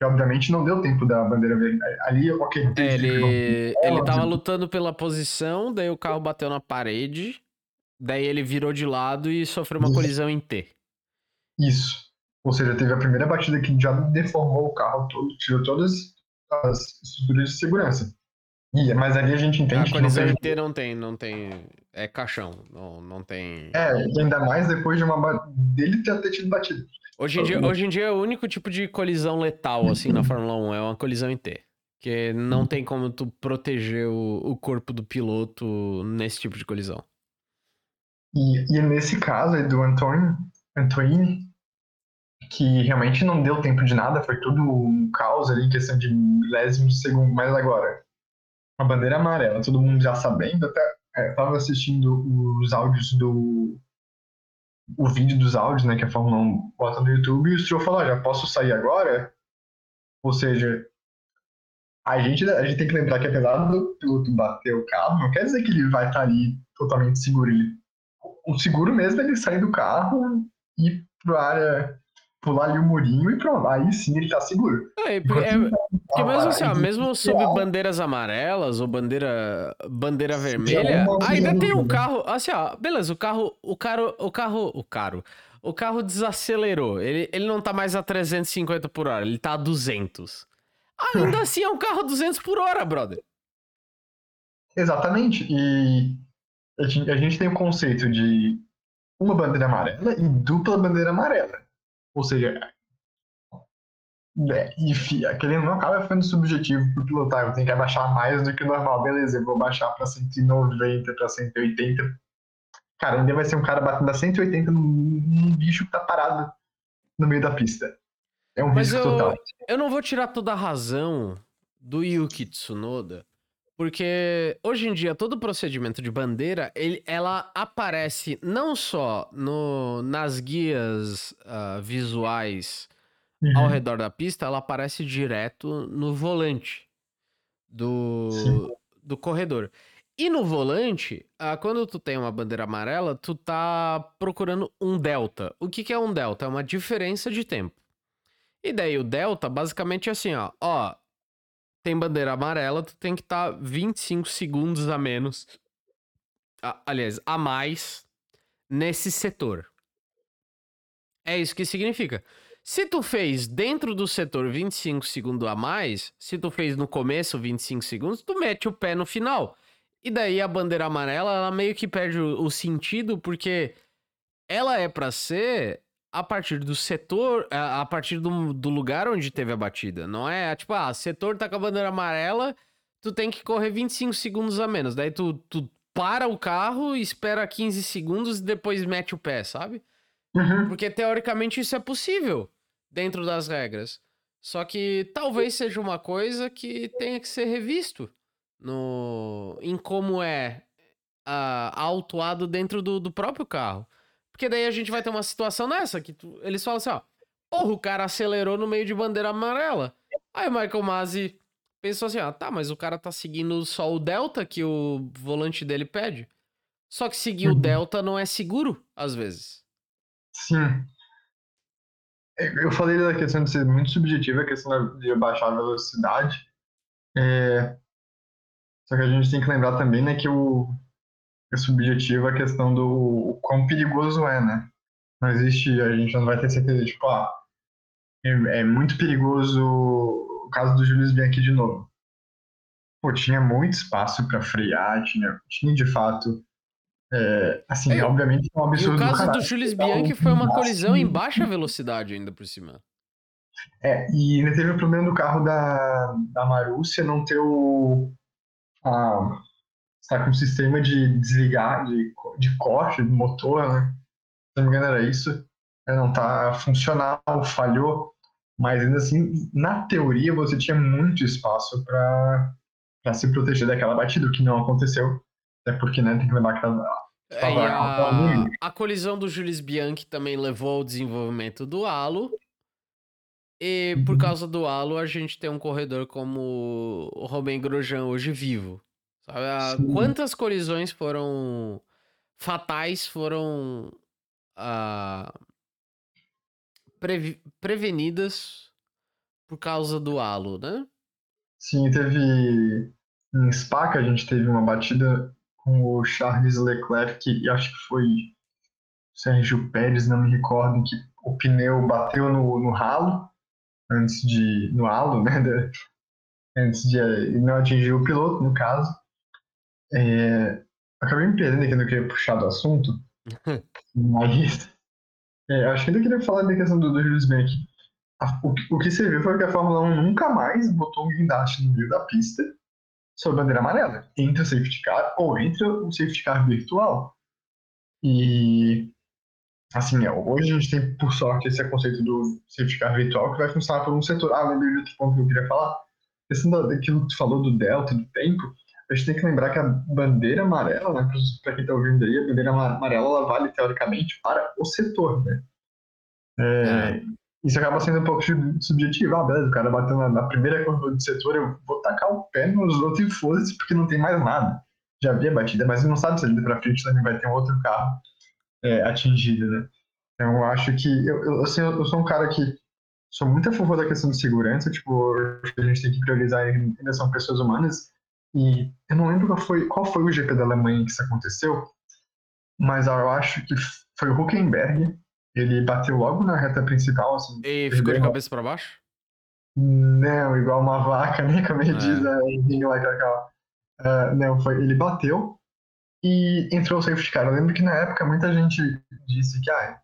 E obviamente não deu tempo da bandeira vermelha. Ali, ok. É, ele, ele tava lutando pela posição, daí o carro bateu na parede, daí ele virou de lado e sofreu uma Isso. colisão em T. Isso. Ou seja, teve a primeira batida que já deformou o carro todo, tirou todas as estruturas de segurança. E, mas ali a gente entende a que não colisão inteira não tem, não tem. É caixão, não, não tem. É, e ainda mais depois de uma dele ter, ter tido batido. Hoje em, dia, hoje em dia, o único tipo de colisão letal, assim, na Fórmula 1 é uma colisão em T. Que não tem como tu proteger o, o corpo do piloto nesse tipo de colisão. E, e nesse caso aí do Antônio, Antoine, que realmente não deu tempo de nada, foi tudo um caos ali em questão de milésimos de segundo. Mas agora, a bandeira amarela, todo mundo já sabendo, até é, eu tava assistindo os áudios do. O vídeo dos áudios, né, que a Fórmula 1 bota no YouTube, e o senhor falou: ah, já posso sair agora? Ou seja, a gente, a gente tem que lembrar que apesar do piloto bater o carro, não quer dizer que ele vai estar ali totalmente seguro. Ele, o seguro mesmo é ele sair do carro e ir pra área, pular ali o murinho e pronto. Aí sim ele tá seguro. É, porque, é, porque mesmo assim, ó, mesmo sob bandeiras amarelas ou bandeira, bandeira vermelha, ainda tem um carro. Assim, ó, beleza, o carro, o carro, o carro, o carro, o carro desacelerou. Ele, ele não tá mais a 350 por hora, ele tá a 200. Ainda assim é um carro a 200 por hora, brother. Exatamente. E a gente, a gente tem o conceito de uma bandeira amarela e dupla bandeira amarela. Ou seja, é, e fi- aquele não acaba ficando subjetivo pro pilotar. Eu tenho que abaixar mais do que o normal. Beleza, eu vou baixar pra 190, pra 180. Cara, ainda vai ser um cara batendo a 180 num, num bicho que tá parado no meio da pista. É um Mas risco eu- total. Eu não vou tirar toda a razão do Yuki Tsunoda, porque hoje em dia todo o procedimento de bandeira, ele, ela aparece não só no, nas guias ah, visuais ao Uhum. redor da pista, ela aparece direto no volante do, Sim. do corredor. E no volante, ah, quando tu tem uma bandeira amarela, tu tá procurando um delta. O que, que é um delta? É uma diferença de tempo. E daí o delta, basicamente é assim, ó. Ó, tem bandeira amarela, tu tem que estar 25 segundos a menos. a- aliás, a mais nesse setor. É isso que significa. Se tu fez dentro do setor 25 segundos a mais, se tu fez no começo 25 segundos, tu mete o pé no final. E daí a bandeira amarela, ela meio que perde o, o sentido, porque ela é pra ser a partir do setor, a, partir do, do lugar onde teve a batida. Não é tipo, ah, setor tá com a bandeira amarela, tu tem que correr 25 segundos a menos. Daí tu, tu para o carro, espera 15 segundos e depois mete o pé, sabe? Uhum. Porque teoricamente isso é possível dentro das regras. Só que talvez seja uma coisa que tenha que ser revisto no em como é ah, autuado dentro do, do próprio carro. Porque daí a gente vai ter uma situação nessa que tu- eles falam assim, ó, porra, o cara acelerou no meio de bandeira amarela. Aí o Michael Masi pensou assim, ah, tá, mas o cara tá seguindo só o delta que o volante dele pede. Só que seguir o Uhum. delta não é seguro às vezes. Sim. Eu falei da questão de ser muito subjetiva, a questão de baixar a velocidade. É, Só que a gente tem que lembrar também, né, que o é subjetivo a questão do o quão perigoso é, né? Não existe, a gente não vai ter certeza, tipo, ah, é, é muito perigoso o caso do Julius Bianchi de novo. Pô, tinha muito espaço para frear, tinha, tinha de fato, é, assim, É, obviamente é um E absurdo o caso caralho. do Jules Então, Bianchi foi uma máximo- colisão em baixa velocidade ainda por cima. É, e ainda teve o problema do carro da, da Marúcia não ter o. A, está com um sistema de desligar, de, de corte do motor, né? Se não me engano, era isso. É, Não tá funcional, falhou. Mas ainda assim, na teoria, você tinha muito espaço para se proteger daquela batida, o que não aconteceu. Até porque, né, tem que lembrar que tava, É, a a colisão do Jules Bianchi também levou ao desenvolvimento do halo. E por Uhum. causa do halo, a gente tem um corredor como o Romain Grosjean hoje vivo. Sabe? Ah, Sim. Quantas colisões foram fatais foram ah, previ- prevenidas por causa do halo, né? Sim, teve em Spa que a gente teve uma batida com o Charles Leclerc e acho que foi Sérgio Pérez, não me recordo, que o pneu bateu no, no ralo antes de no halo, né, antes de não atingir o piloto, no caso. É, acabei me perdendo aqui no que eu puxar do assunto, mas é, acho que ainda queria falar da questão do, do Jules Bank. O, o, que você viu foi que a Fórmula 1 nunca mais botou um guindaste no meio da pista sob bandeira amarela, entre o safety car ou entre o safety car virtual. E assim, é, hoje a gente tem, por sorte, esse conceito do safety car virtual que vai funcionar por um setor. Ah, lembrei de outro ponto que eu queria falar. A questão daquilo que tu falou do delta, do tempo, a gente tem que lembrar que a bandeira amarela, né, para quem está ouvindo aí, a bandeira amarela ela vale teoricamente para o setor, né? É, é. Isso acaba sendo um pouco subjetivo. Ah, beleza, o cara bateu na, na primeira curva do setor, eu vou tacar o pé nos outros e foda-se, porque não tem mais nada. Já havia batida, mas não sabe se ali para frente também vai ter um outro carro é, atingido, né? Então eu acho que. Eu, eu, assim, eu sou um cara que sou muito a favor da questão de segurança, tipo, a gente tem que priorizar ainda são pessoas humanas, e eu não lembro qual foi, qual foi o GP da Alemanha que isso aconteceu, mas eu acho que foi o Huckenberg. Ele bateu logo na reta principal. Assim, e ficou de cabeça para baixo? Não, igual uma vaca, né? Como ele é. diz, uh, Não, foi, ele bateu e entrou o safety car. Eu lembro que na época muita gente disse que ah,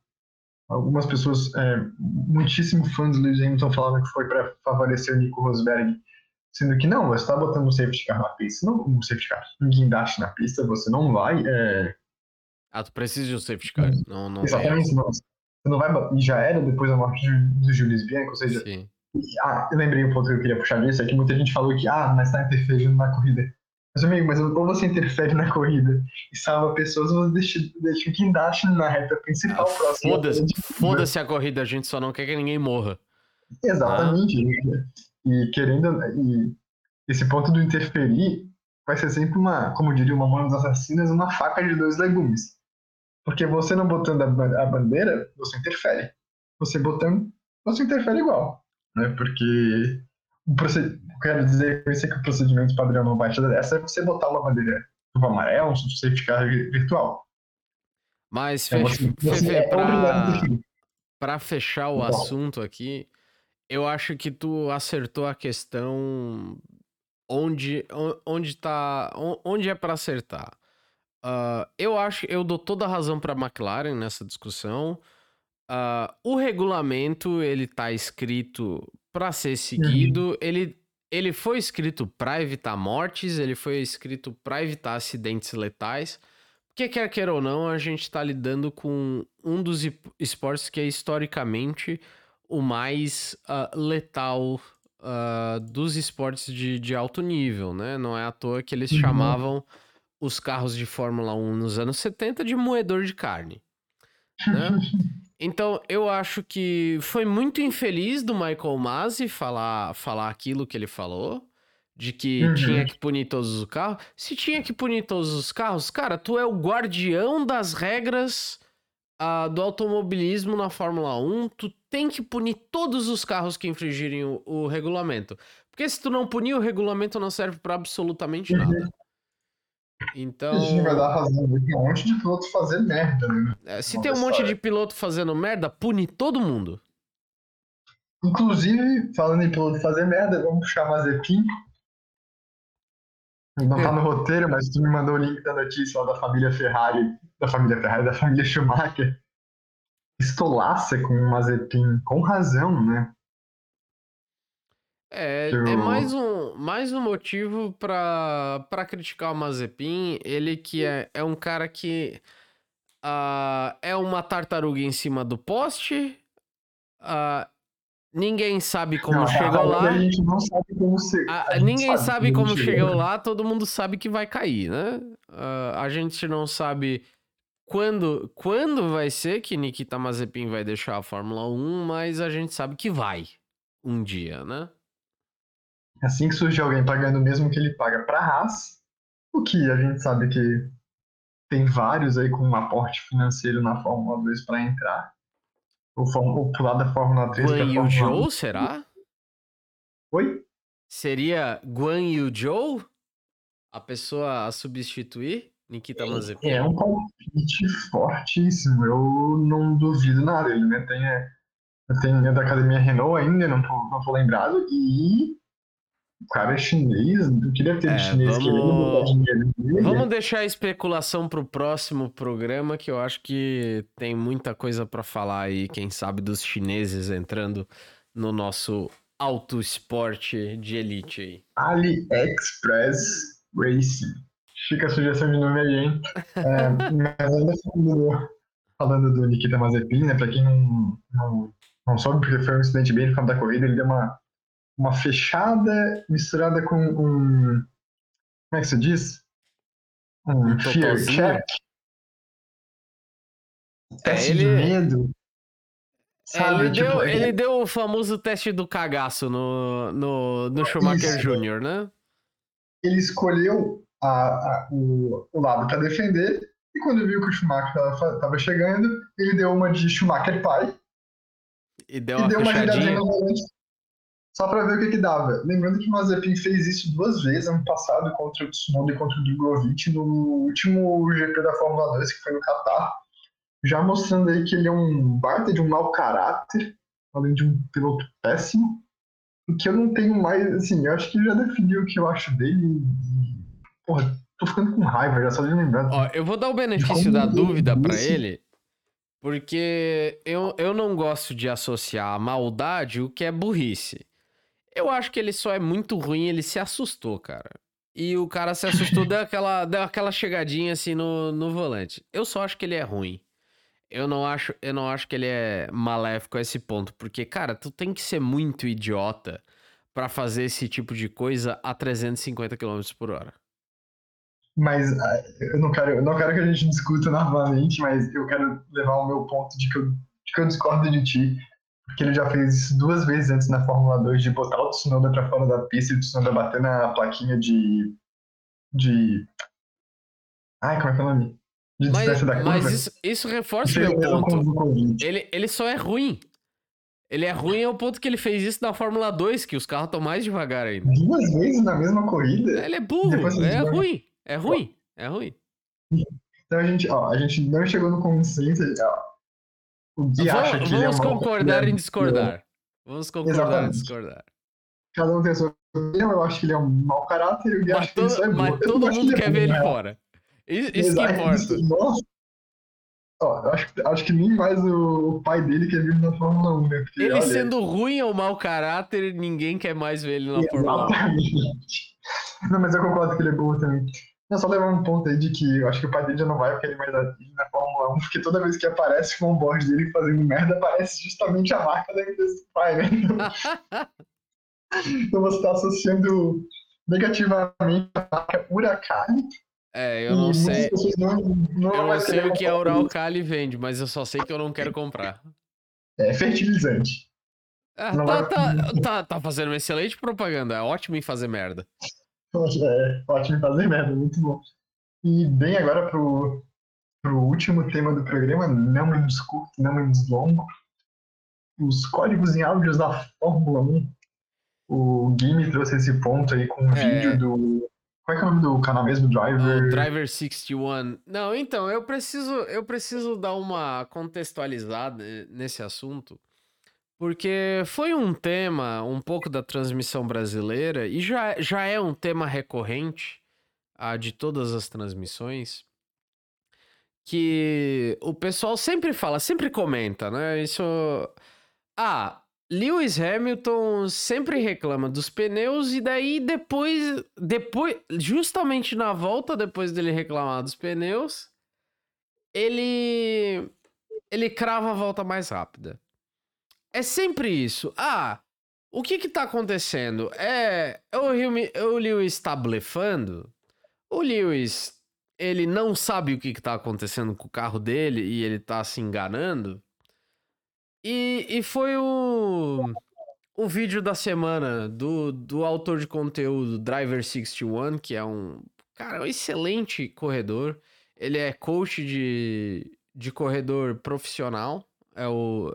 algumas pessoas, é, muitíssimo fãs do Lewis Hamilton falavam que foi para favorecer o Nico Rosberg. Sendo que não, você está botando um safety car na pista, não um safety car, um guindaste na pista, você não vai. É... Ah, tu precisa de um safety car. Não, não Exatamente, não, você não vai. E já era depois da morte do Julius Bianco, ou seja. Sim. Ah, eu lembrei um ponto que eu queria puxar disso, é que muita gente falou que, ah, mas está interferindo na corrida. Mas, amigo, mas ou você interfere na corrida e salva pessoas, ou você deixa, deixa o guindaste na reta principal ah, próxima. Foda-se foda a corrida, a gente só não quer que ninguém morra. Exatamente. Ah. E querendo. E esse ponto do interferir vai ser sempre uma, como diria uma mão dos assassinos, uma faca de dois legumes. Porque você não botando a bandeira, você interfere. Você botando, você interfere igual. Né? Porque o proced... quero dizer que o procedimento padrão não bate dessa é você botar uma bandeira do amarelo, um safety car virtual. Mas você, você é pra... para fechar o assunto aqui, eu acho que tu acertou a questão onde onde tá onde é para acertar. Uh, eu acho eu dou toda a razão para a McLaren nessa discussão. Uh, o regulamento ele tá escrito para ser seguido. Uhum. Ele ele foi escrito para evitar mortes. Ele foi escrito para evitar acidentes letais. Porque quer queira ou não, a gente está lidando com um dos esportes que é historicamente o mais uh, letal uh, dos esportes de, de, alto nível, né? Não é à toa que eles uhum. chamavam os carros de Fórmula 1 nos anos 70 de moedor de carne. Né? Então, eu acho que foi muito infeliz do Michael Masi falar, falar aquilo que ele falou, de que uhum. tinha que punir todos os carros. Se tinha que punir todos os carros, cara, tu é o guardião das regras uh, do automobilismo na Fórmula 1, tu tem que punir todos os carros que infringirem o, o regulamento. Porque se tu não punir, o regulamento não serve para absolutamente nada. Uhum. Então. A gente vai dar razão. Tem um monte de piloto fazendo merda, né? É, se tem um monte de piloto fazendo merda, pune todo mundo. Inclusive, falando em piloto fazer merda, vamos puxar Mazepin. Não tá no roteiro, mas tu me mandou o link da notícia lá da família Ferrari, da família Ferrari, da família Schumacher. Estolaça com o Mazepin, com razão, né? É, Eu... é mais um, mais um motivo pra, pra criticar o Mazepin. Ele que é, é um cara que uh, é uma tartaruga em cima do poste. Uh, Ninguém sabe como não, chegou lá. A gente não sabe como ser. A, ninguém sabe, sabe como, chegou. chegou lá, todo mundo sabe que vai cair, né? Uh, a gente não sabe quando, quando vai ser que Nikita Mazepin vai deixar a Fórmula 1, mas a gente sabe que vai um dia, né? Assim que surge alguém pagando o mesmo que ele paga para Haas, o que a gente sabe que tem vários aí com um aporte financeiro na Fórmula 2 para entrar. Ou, ou pular da Fórmula 3 Guan Yu Zhou, será? Oi? Seria Guan Yu Zhou a pessoa a substituir Nikita Mazepin? É um palpite fortíssimo. Eu não duvido nada. Ele né, tem, é, tem da academia Renault ainda, não tô, não tô lembrado. E o cara é chinês, eu queria ter é, chinês vamos... querendo botar dinheiro nele. Vamos deixar a especulação pro próximo programa, que eu acho que tem muita coisa para falar aí, quem sabe dos chineses entrando no nosso auto esporte de elite aí. AliExpress Racing. Fica a sugestão de nome aí, hein? É, mas ainda falando, falando do Nikita Mazepin, né? Pra quem não, não, não soube, porque foi um incidente bem no campo da corrida, ele deu uma, uma fechada misturada com um. Como é que se diz? Um, um fear check. Teste é, ele... de medo. Sabe, ele, tipo, deu, ele... ele deu o famoso teste do cagaço no, no, no Schumacher Jr., né? Ele escolheu a, a, o, o lado para defender e quando viu que o Schumacher estava chegando, ele deu uma de Schumacher pai e deu uma, e deu uma giradinha só para ver o que, que dava. Lembrando que o Mazepin fez isso duas vezes, ano passado contra o Tsunoda e contra o Drogovic no último GP da Fórmula 2, que foi no Qatar já mostrando aí que ele é um baita de um mau caráter, além de um piloto péssimo, o que eu não tenho mais, assim, eu acho que já definiu o que eu acho dele e, porra, tô ficando com raiva já só de lembrar. Ó, eu vou dar o benefício da dúvida para ele, porque eu, eu não gosto de associar a maldade o que é burrice. Eu acho que ele só é muito ruim, ele se assustou, cara. E o cara se assustou, deu, aquela, deu aquela chegadinha assim no, no volante. Eu só acho que ele é ruim. Eu não acho, eu não acho que ele é maléfico a esse ponto, porque cara, tu tem que ser muito idiota para fazer esse tipo de coisa a 350 km por hora. Mas ah, eu não quero, eu não quero que a gente discuta novamente, mas eu quero levar o meu ponto de que eu, de que eu discordo de ti, porque ele já fez isso duas vezes antes na Fórmula 2 de botar o Tsunoda para fora da pista e o Tsunoda bater na plaquinha de de Ai, como é que é o nome? de mas, da curva. Mas isso, isso reforça o meu ponto. Ele, ele só é ruim. Ele é ruim ao ponto que ele fez isso na Fórmula 2, que os carros estão mais devagar ainda. Duas vezes na mesma corrida? Ele é burro, é ruim, é ruim, é ruim. Então a gente, ó, a gente não chegou no consenso, ó. O Gui vamos, acha que Vamos é concordar em discordar. Vamos concordar Exatamente. em discordar. Cada um tem a sua opinião, eu acho que ele é um mau caráter e o Gui acha que isso é Mas todo mundo quer ver ele fora. Isso, isso que importa. Nossa. Ó, acho, acho que nem mais o, pai dele quer ver na Fórmula 1, né? Porque, ele olha, sendo ruim ou mau caráter, ninguém quer mais ver ele na Fórmula 1. Exatamente. Não, mas eu concordo que ele é bom também. É só levar um ponto aí de que eu acho que o pai dele já não vai querer mais na Fórmula 1, porque toda vez que aparece com o board dele fazendo merda, aparece justamente a marca da empresa do pai, né? Então você está associando negativamente a marca Huracan é, eu não sei. Não, não eu não sei o que a Uralcali vende, mas eu só sei que eu não quero comprar. É fertilizante. É, tá, vai... tá, tá, tá, fazendo uma excelente propaganda. É ótimo em fazer merda. É, ótimo em fazer merda, muito bom. E bem agora pro, pro último tema do programa, não menos curto, não menos longo. Os códigos em áudios da Fórmula 1. O Game trouxe esse ponto aí com um é... vídeo do qual é, é o nome do canal mesmo? Driver. Uh, Driver 61. Não, então, eu preciso, eu preciso dar uma contextualizada nesse assunto. Porque foi um tema um pouco da transmissão brasileira e já, já é um tema recorrente a de todas as transmissões. Que o pessoal sempre fala, sempre comenta, né? Isso. Ah, Lewis Hamilton sempre reclama dos pneus e daí depois, depois, justamente na volta depois dele reclamar dos pneus, ele ele crava a volta mais rápida. É sempre isso. Ah, o que que tá acontecendo? É, o, Lewis tá blefando? O Lewis, ele não sabe o que que tá acontecendo com o carro dele e ele tá se enganando? E, e foi o, o vídeo da semana do, do autor de conteúdo Driver61, que é um, cara, um excelente corredor. Ele é coach de, de corredor profissional. É o.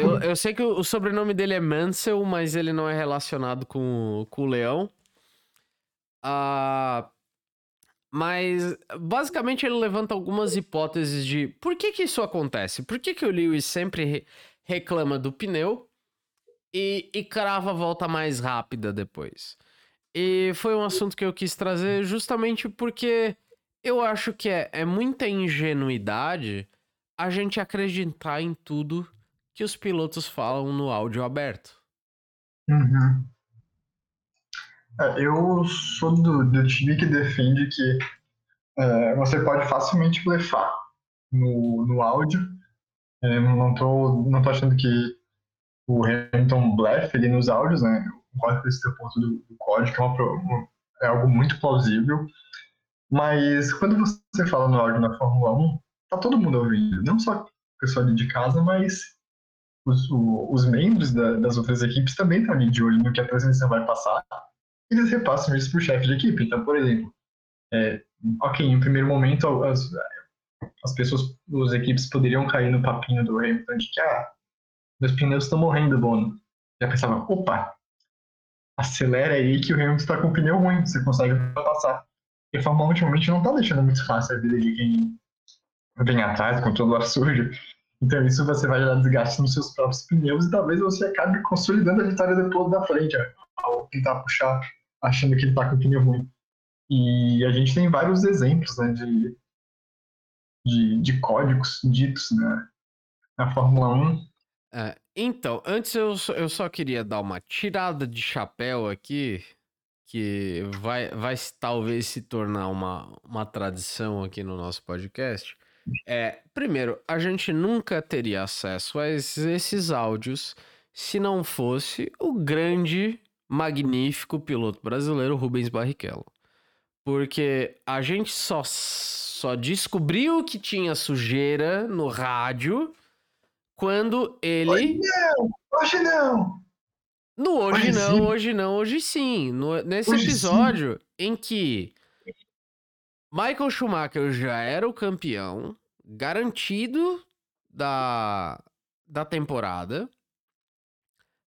Eu, eu sei que o, sobrenome dele é Mansell, mas ele não é relacionado com, com o Leão. Ah. Mas basicamente ele levanta algumas hipóteses de por que que isso acontece? Por que que o Lewis sempre re reclama do pneu e, e crava a volta mais rápida depois. E foi um assunto que eu quis trazer justamente porque eu acho que é, é muita ingenuidade a gente acreditar em tudo que os pilotos falam no áudio aberto. Uhum. É, eu sou do, do time que defende que é, você pode facilmente blefar no, no áudio. É, não, tô, não tô achando que o Hamilton blefe ali nos áudios, né? concordo com esse ponto do, do código, é, uma, é algo muito plausível. Mas quando você fala no áudio na Fórmula 1, tá todo mundo ouvindo. Não só o pessoal ali de casa, mas os, o, os membros da, das outras equipes também ali de olho no que a transmissão vai passar. E eles repassam isso pro chefe de equipe. Então, por exemplo, é, ok, em primeiro momento as, as pessoas, as equipes poderiam cair no papinho do Hamilton de que, ah, meus pneus estão morrendo, Bono. Já pensava, opa, acelera aí que o Hamilton está com o pneu ruim, você consegue passar. E a Fórmula 1 ultimamente não está deixando muito fácil a vida de quem vem atrás com todo o absurdo. Então isso você vai dar desgaste nos seus próprios pneus e talvez você acabe consolidando a vitória depois da frente, ao tentar puxar achando que ele está com o pneu ruim. E a gente tem vários exemplos né, de, de, de códigos ditos né, na Fórmula 1 é, então, antes eu, eu só queria dar uma tirada de chapéu aqui, que vai, vai talvez se tornar uma, uma tradição aqui no nosso podcast. É, primeiro, a gente nunca teria acesso a esses áudios se não fosse o grande, magnífico piloto brasileiro Rubens Barrichello. Porque a gente só, só descobriu que tinha sujeira no rádio quando ele. Hoje não! Hoje não! No hoje, hoje não, sim. hoje não, hoje sim. No, nesse hoje episódio sim. em que Michael Schumacher já era o campeão garantido da, da temporada.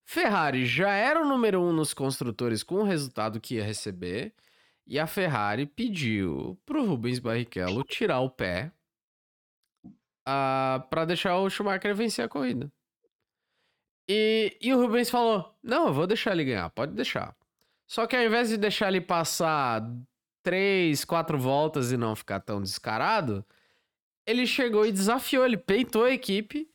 Ferrari já era o número um nos construtores com o resultado que ia receber. E a Ferrari pediu pro Rubens Barrichello tirar o pé uh, ah, para deixar o Schumacher vencer a corrida. E, e o Rubens falou: Não, eu vou deixar ele ganhar, pode deixar. Só que ao invés de deixar ele passar três, quatro voltas e não ficar tão descarado, ele chegou e desafiou, ele peitou a equipe,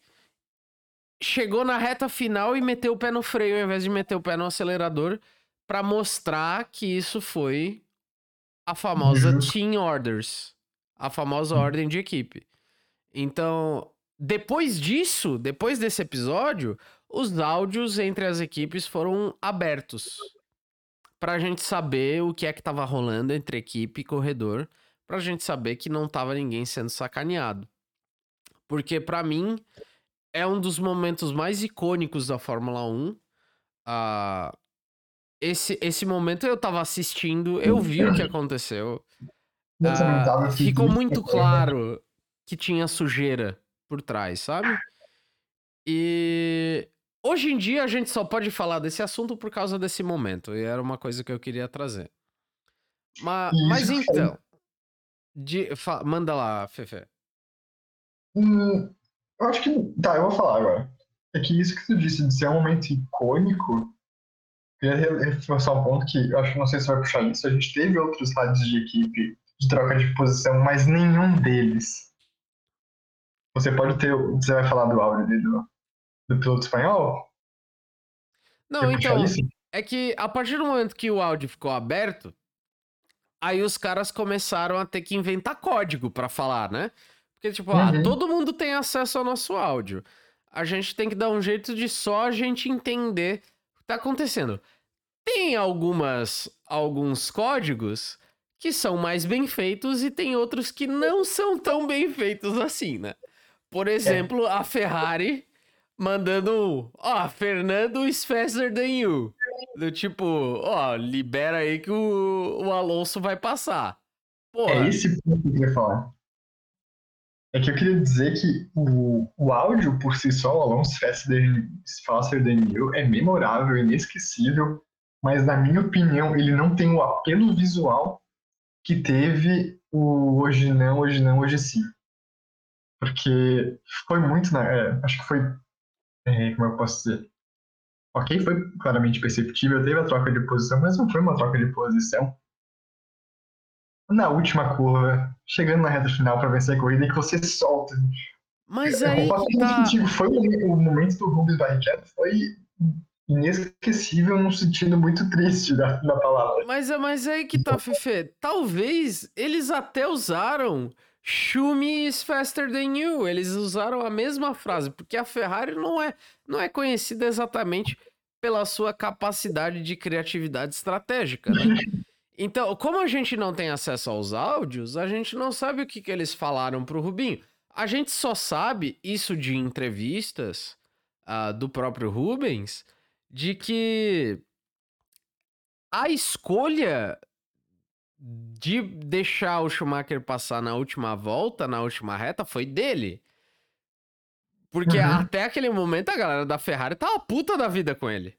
chegou na reta final e meteu o pé no freio ao invés de meter o pé no acelerador para mostrar que isso foi a famosa team orders, a famosa uhum. ordem de equipe. Então, depois disso, depois desse episódio, os áudios entre as equipes foram abertos pra gente saber o que é que tava rolando entre equipe e corredor, pra gente saber que não tava ninguém sendo sacaneado. Porque para mim é um dos momentos mais icônicos da Fórmula 1. Uh, esse, esse momento eu tava assistindo, eu vi o que aconteceu. Uh, ficou muito claro que tinha sujeira por trás, sabe? E hoje em dia a gente só pode falar desse assunto por causa desse momento, e era uma coisa que eu queria trazer. Mas, mas então, de, fa, manda lá, Fefe. Hum, eu acho que. Tá, eu vou falar agora. É que isso que tu disse de ser um momento icônico, queria reforçar um ponto que eu acho que não sei se vai puxar isso. A gente teve outros lados de equipe de troca de posição, mas nenhum deles você pode ter. Você vai falar do áudio do, do piloto espanhol? Não, então. É que a partir do momento que o áudio ficou aberto, aí os caras começaram a ter que inventar código para falar, né? Porque, tipo, ah, uhum. ah, todo mundo tem acesso ao nosso áudio. A gente tem que dar um jeito de só a gente entender o que tá acontecendo. Tem algumas alguns códigos que são mais bem feitos e tem outros que não são tão bem feitos assim, né? Por exemplo, é. a Ferrari mandando, ó, Fernando is faster than you. Do tipo, ó, libera aí que o, o Alonso vai passar. Porra. É esse ponto que eu queria falar. É que eu queria dizer que o, o áudio por si só, o Alonso faster than, faster than you, é memorável, inesquecível, mas na minha opinião ele não tem o apelo visual que teve o hoje não, hoje não, hoje sim. Porque foi muito, né? Acho que foi. É, como eu posso dizer? ok, foi claramente perceptível, teve a troca de posição, mas não foi uma troca de posição. Na última curva, chegando na reta final para vencer a corrida, e que você solta. Mas aí que tá... Foi o momento do Rubens Barrichello, foi inesquecível num sentido muito triste da, da palavra. Mas, mas aí que tá, Fefe. Talvez eles até usaram Shumi is faster than you. Eles usaram a mesma frase, porque a Ferrari não é, não é conhecida exatamente pela sua capacidade de criatividade estratégica, né? Então, como a gente não tem acesso aos áudios, a gente não sabe o que, que eles falaram pro Rubinho. A gente só sabe isso de entrevistas uh, do próprio Rubens, de que a escolha de deixar o Schumacher passar na última volta, na última reta, foi dele. Porque uhum. até aquele momento a galera da Ferrari tava puta da vida com ele.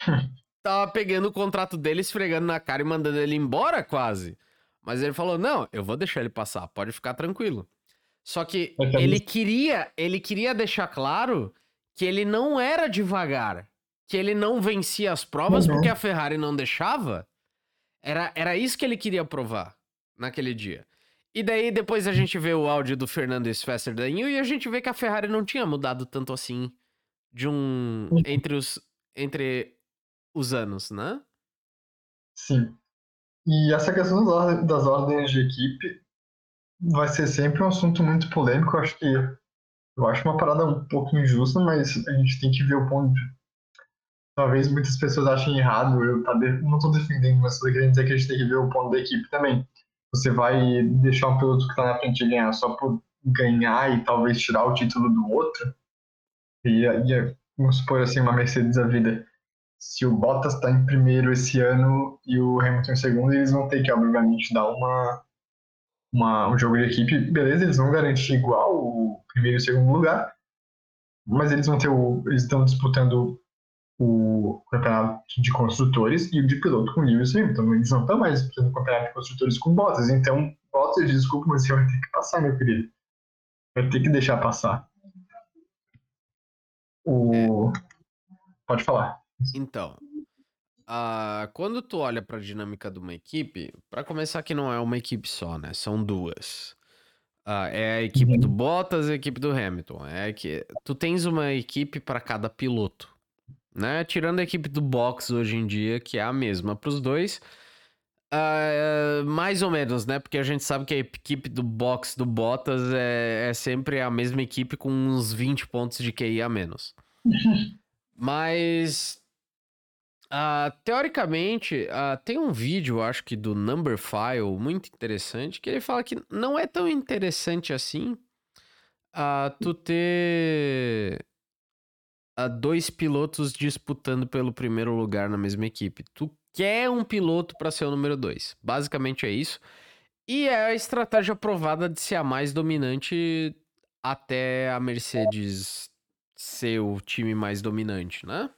tava pegando o contrato dele, esfregando na cara e mandando ele embora quase. Mas ele falou: "Não, eu vou deixar ele passar, pode ficar tranquilo". Só que ele queria, ele queria deixar claro que ele não era devagar, que ele não vencia as provas uhum. porque a Ferrari não deixava. Era, era isso que ele queria provar naquele dia. E daí depois a gente vê o áudio do Fernando Faster Than You e a gente vê que a Ferrari não tinha mudado tanto assim de um uhum. entre os entre os anos, né? Sim. E essa questão das ordens, das ordens de equipe vai ser sempre um assunto muito polêmico. Eu acho que eu acho uma parada um pouco injusta, mas a gente tem que ver o ponto de... Talvez muitas pessoas achem errado, eu tá de... não estou defendendo, mas estou querendo dizer que a gente tem que ver o ponto da equipe também. Você vai deixar um piloto que está na frente ganhar só por ganhar e talvez tirar o título do outro? E, e vamos supor assim, uma Mercedes a vida. Se o Bottas está em primeiro esse ano e o Hamilton em segundo, eles vão ter que, obviamente, dar uma uma, um jogo de equipe, beleza, eles vão garantir igual o primeiro e o segundo lugar, mas eles vão ter o. Eles estão disputando o campeonato de construtores e o de piloto com Lewis Hamilton. Eles não estão mais disputando o campeonato de construtores com Bottas. Então, Bottas, desculpa, mas você vai ter que passar, meu querido. Vai ter que deixar passar. O. Pode falar. Então, Uh, quando tu olha para a dinâmica de uma equipe, para começar que não é uma equipe só, né? São duas. Uh, é a equipe do uhum. Bottas e a equipe do Hamilton. É que tu tens uma equipe para cada piloto, né? Tirando a equipe do box hoje em dia, que é a mesma para os dois. Uh, mais ou menos, né? Porque a gente sabe que a equipe do box do Bottas é, é sempre a mesma equipe com uns 20 pontos de QI a menos. Mas Uh, teoricamente, uh, tem um vídeo, acho que do Number File, muito interessante, que ele fala que não é tão interessante assim tu ter dois pilotos disputando pelo primeiro lugar na mesma equipe. Tu quer um piloto para ser o número dois. Basicamente é isso. E é a estratégia provada de ser a mais dominante até a Mercedes ser o time mais dominante, né?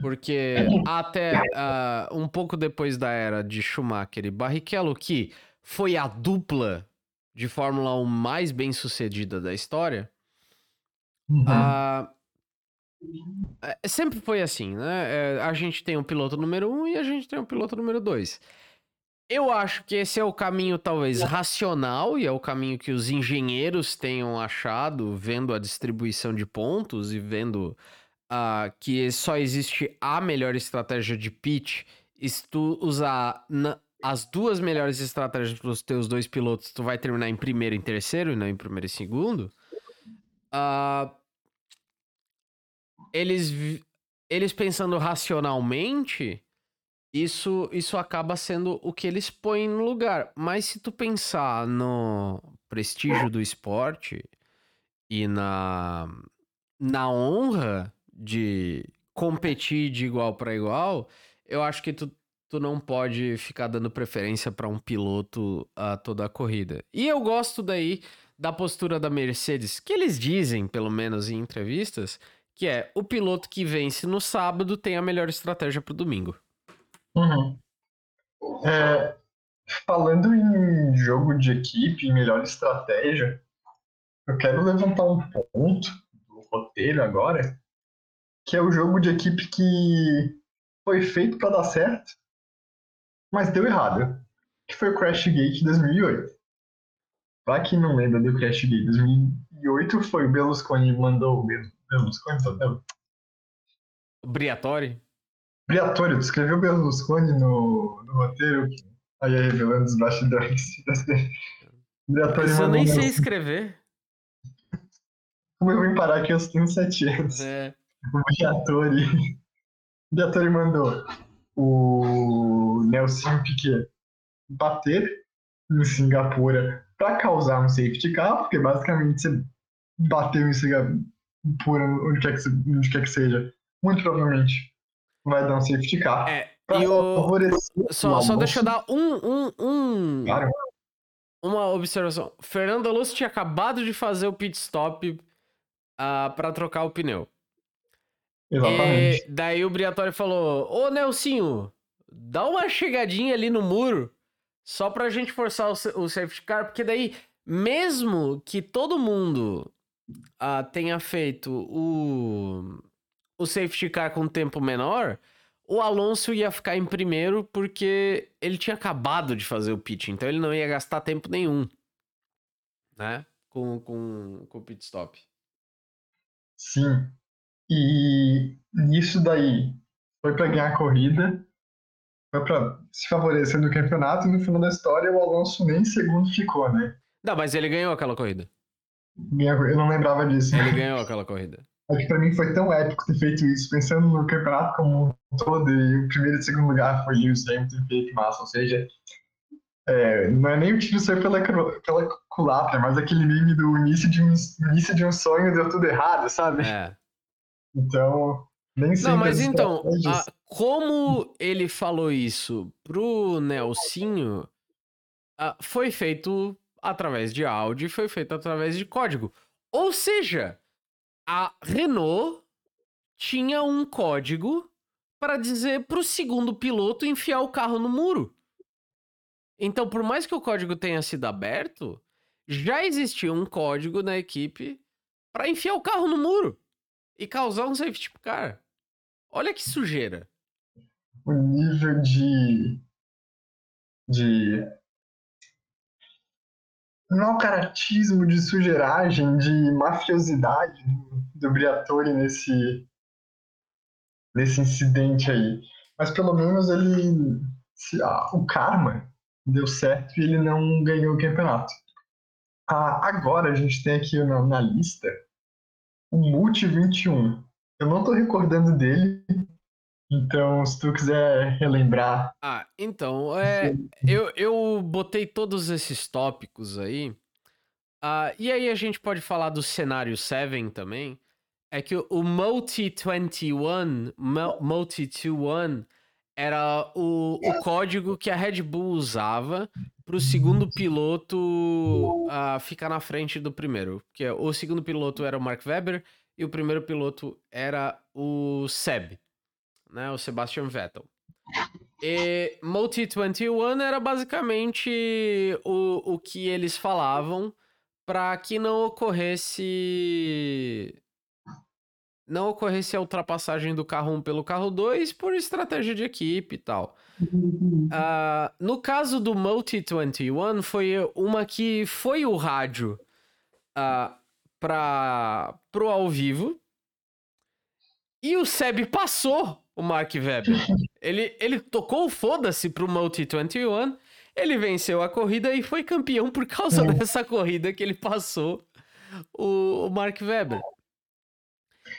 Porque até uh, um pouco depois da era de Schumacher e Barrichello, que foi a dupla de Fórmula 1 mais bem sucedida da história, uhum. uh, sempre foi assim, né? É, a gente tem o um piloto número 1 um e a gente tem o um piloto número 2. Eu acho que esse é o caminho talvez racional e é o caminho que os engenheiros tenham achado, vendo a distribuição de pontos e vendo uh, que só existe a melhor estratégia de pitch, e se tu usar na, as duas melhores estratégias para os teus dois pilotos, tu vai terminar em primeiro e terceiro, e não em primeiro e segundo. Uh, eles, eles pensando racionalmente, isso, isso acaba sendo o que eles põem no lugar. Mas se tu pensar no prestígio do esporte e na, na honra de competir de igual para igual, eu acho que tu, tu não pode ficar dando preferência para um piloto a toda a corrida. E eu gosto daí da postura da Mercedes, que eles dizem, pelo menos em entrevistas, que é o piloto que vence no sábado tem a melhor estratégia para o domingo. Uhum. É, falando em jogo de equipe melhor estratégia, eu quero levantar um ponto do roteiro agora, que é o jogo de equipe que foi feito para dar certo, mas deu errado, que foi o Crash Gate 2008. Pra quem não lembra do Crash Gate 2008, foi o Berlusconi mandou o Berlusconi, não. Briatore? Briatore, tu escreveu Berlusconi no, no roteiro, aí revelando os bastidores. Briatore Mas eu nem sei escrever. Como eu vim parar aqui, eu tenho sete anos. É. O Briatore. O Briatore mandou o Nelson Piquet bater em Singapura para causar um safety car, porque basicamente você bateu em Singapura, onde quer que, onde quer que seja, muito provavelmente vai dar um safety car. É, e o... Só, só deixa eu dar um, um, um... Claro. uma observação. Fernando Alonso tinha acabado de fazer o pit stop uh, ah, para trocar o pneu. Exatamente. E daí o Briatore falou: Ô Nelsinho, dá uma chegadinha ali no muro só pra gente forçar o, o safety car, porque daí, mesmo que todo mundo uh, tenha feito o, o safety car com tempo menor, o Alonso ia ficar em primeiro porque ele tinha acabado de fazer o pit, então ele não ia gastar tempo nenhum, né? Com, com, com o pit stop. Sim, e nisso daí foi para ganhar a corrida, foi para se favorecer no campeonato, e no final da história o Alonso nem segundo ficou, né? Não, mas ele ganhou aquela corrida. Eu não lembrava disso. Ele ganhou aquela corrida. Acho que pra mim foi tão épico ter feito isso, pensando no campeonato como um todo, e o primeiro e segundo lugar foi Lewis Hamilton e Felipe Massa, ou seja, é, não é nem o tiro sair pela, pela culatra, mas aquele meme do início de, um, início de um sonho deu tudo errado, sabe? É. Então, nem sempre. Não, mas então, a, como ele falou isso pro Nelsinho, a, foi feito através de áudio e foi feito através de código. Ou seja, a Renault tinha um código para dizer pro segundo piloto enfiar o carro no muro. Então, por mais que o código tenha sido aberto, já existia um código na equipe para enfiar o carro no muro e causar um safety car. Olha que sujeira. O nível de. de. Não caratismo, de sujeiragem, de mafiosidade do Briatore nesse. nesse incidente aí. Mas pelo menos ele. Se, ah, o karma deu certo e ele não ganhou o campeonato. Ah, agora a gente tem aqui na, na lista o Multi 21. Eu não tô recordando dele, então se tu quiser relembrar. Ah, então, é, eu, eu botei todos esses tópicos aí. Ah, e aí a gente pode falar do cenário 7 também. É que o Multi 21, Multi 21 era o, o código que a Red Bull usava para o segundo piloto uh, ficar na frente do primeiro. Porque o segundo piloto era o Mark Webber e o primeiro piloto era o Seb, né? O Sebastian Vettel. E Multi 21 era basicamente o, o que eles falavam para que não ocorresse não ocorresse a ultrapassagem do carro 1 pelo carro 2 por estratégia de equipe e tal. Uh, no caso do Multi 21, foi uma que foi o rádio uh, para pro ao vivo e o Seb passou o Mark Webber. Ele, ele tocou o foda-se pro Multi 21, ele venceu a corrida e foi campeão por causa é. dessa corrida que ele passou o, o Mark Webber.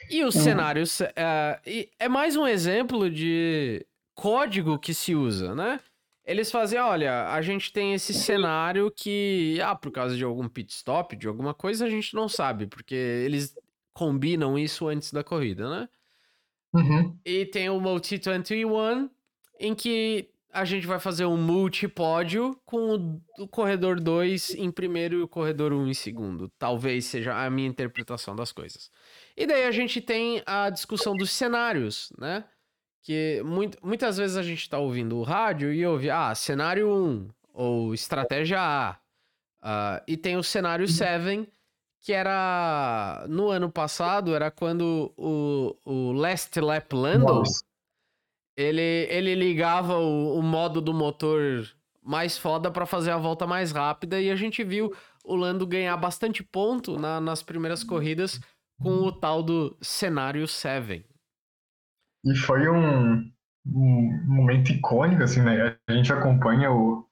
E os cenários. Uh, é mais um exemplo de código que se usa, né? Eles fazem, olha, a gente tem esse cenário que, ah, por causa de algum pit stop, de alguma coisa, a gente não sabe, porque eles combinam isso antes da corrida, né? Uhum. E tem o Multi 21, em que a gente vai fazer um multipódio com o, corredor 2 em primeiro e o corredor 1 um em segundo. Talvez seja a minha interpretação das coisas. E daí a gente tem a discussão dos cenários, né? Que muito, muitas vezes a gente tá ouvindo o rádio e ouve, ah, cenário 1, ou estratégia A. Uh, e tem o cenário 7, que era no ano passado, era quando o, o Last Lap Lando, ele, ele ligava o, o modo do motor mais foda para fazer a volta mais rápida e a gente viu o Lando ganhar bastante ponto na, nas primeiras corridas com o tal do cenário 7. E foi um, um momento icônico, assim, né? A gente acompanha o,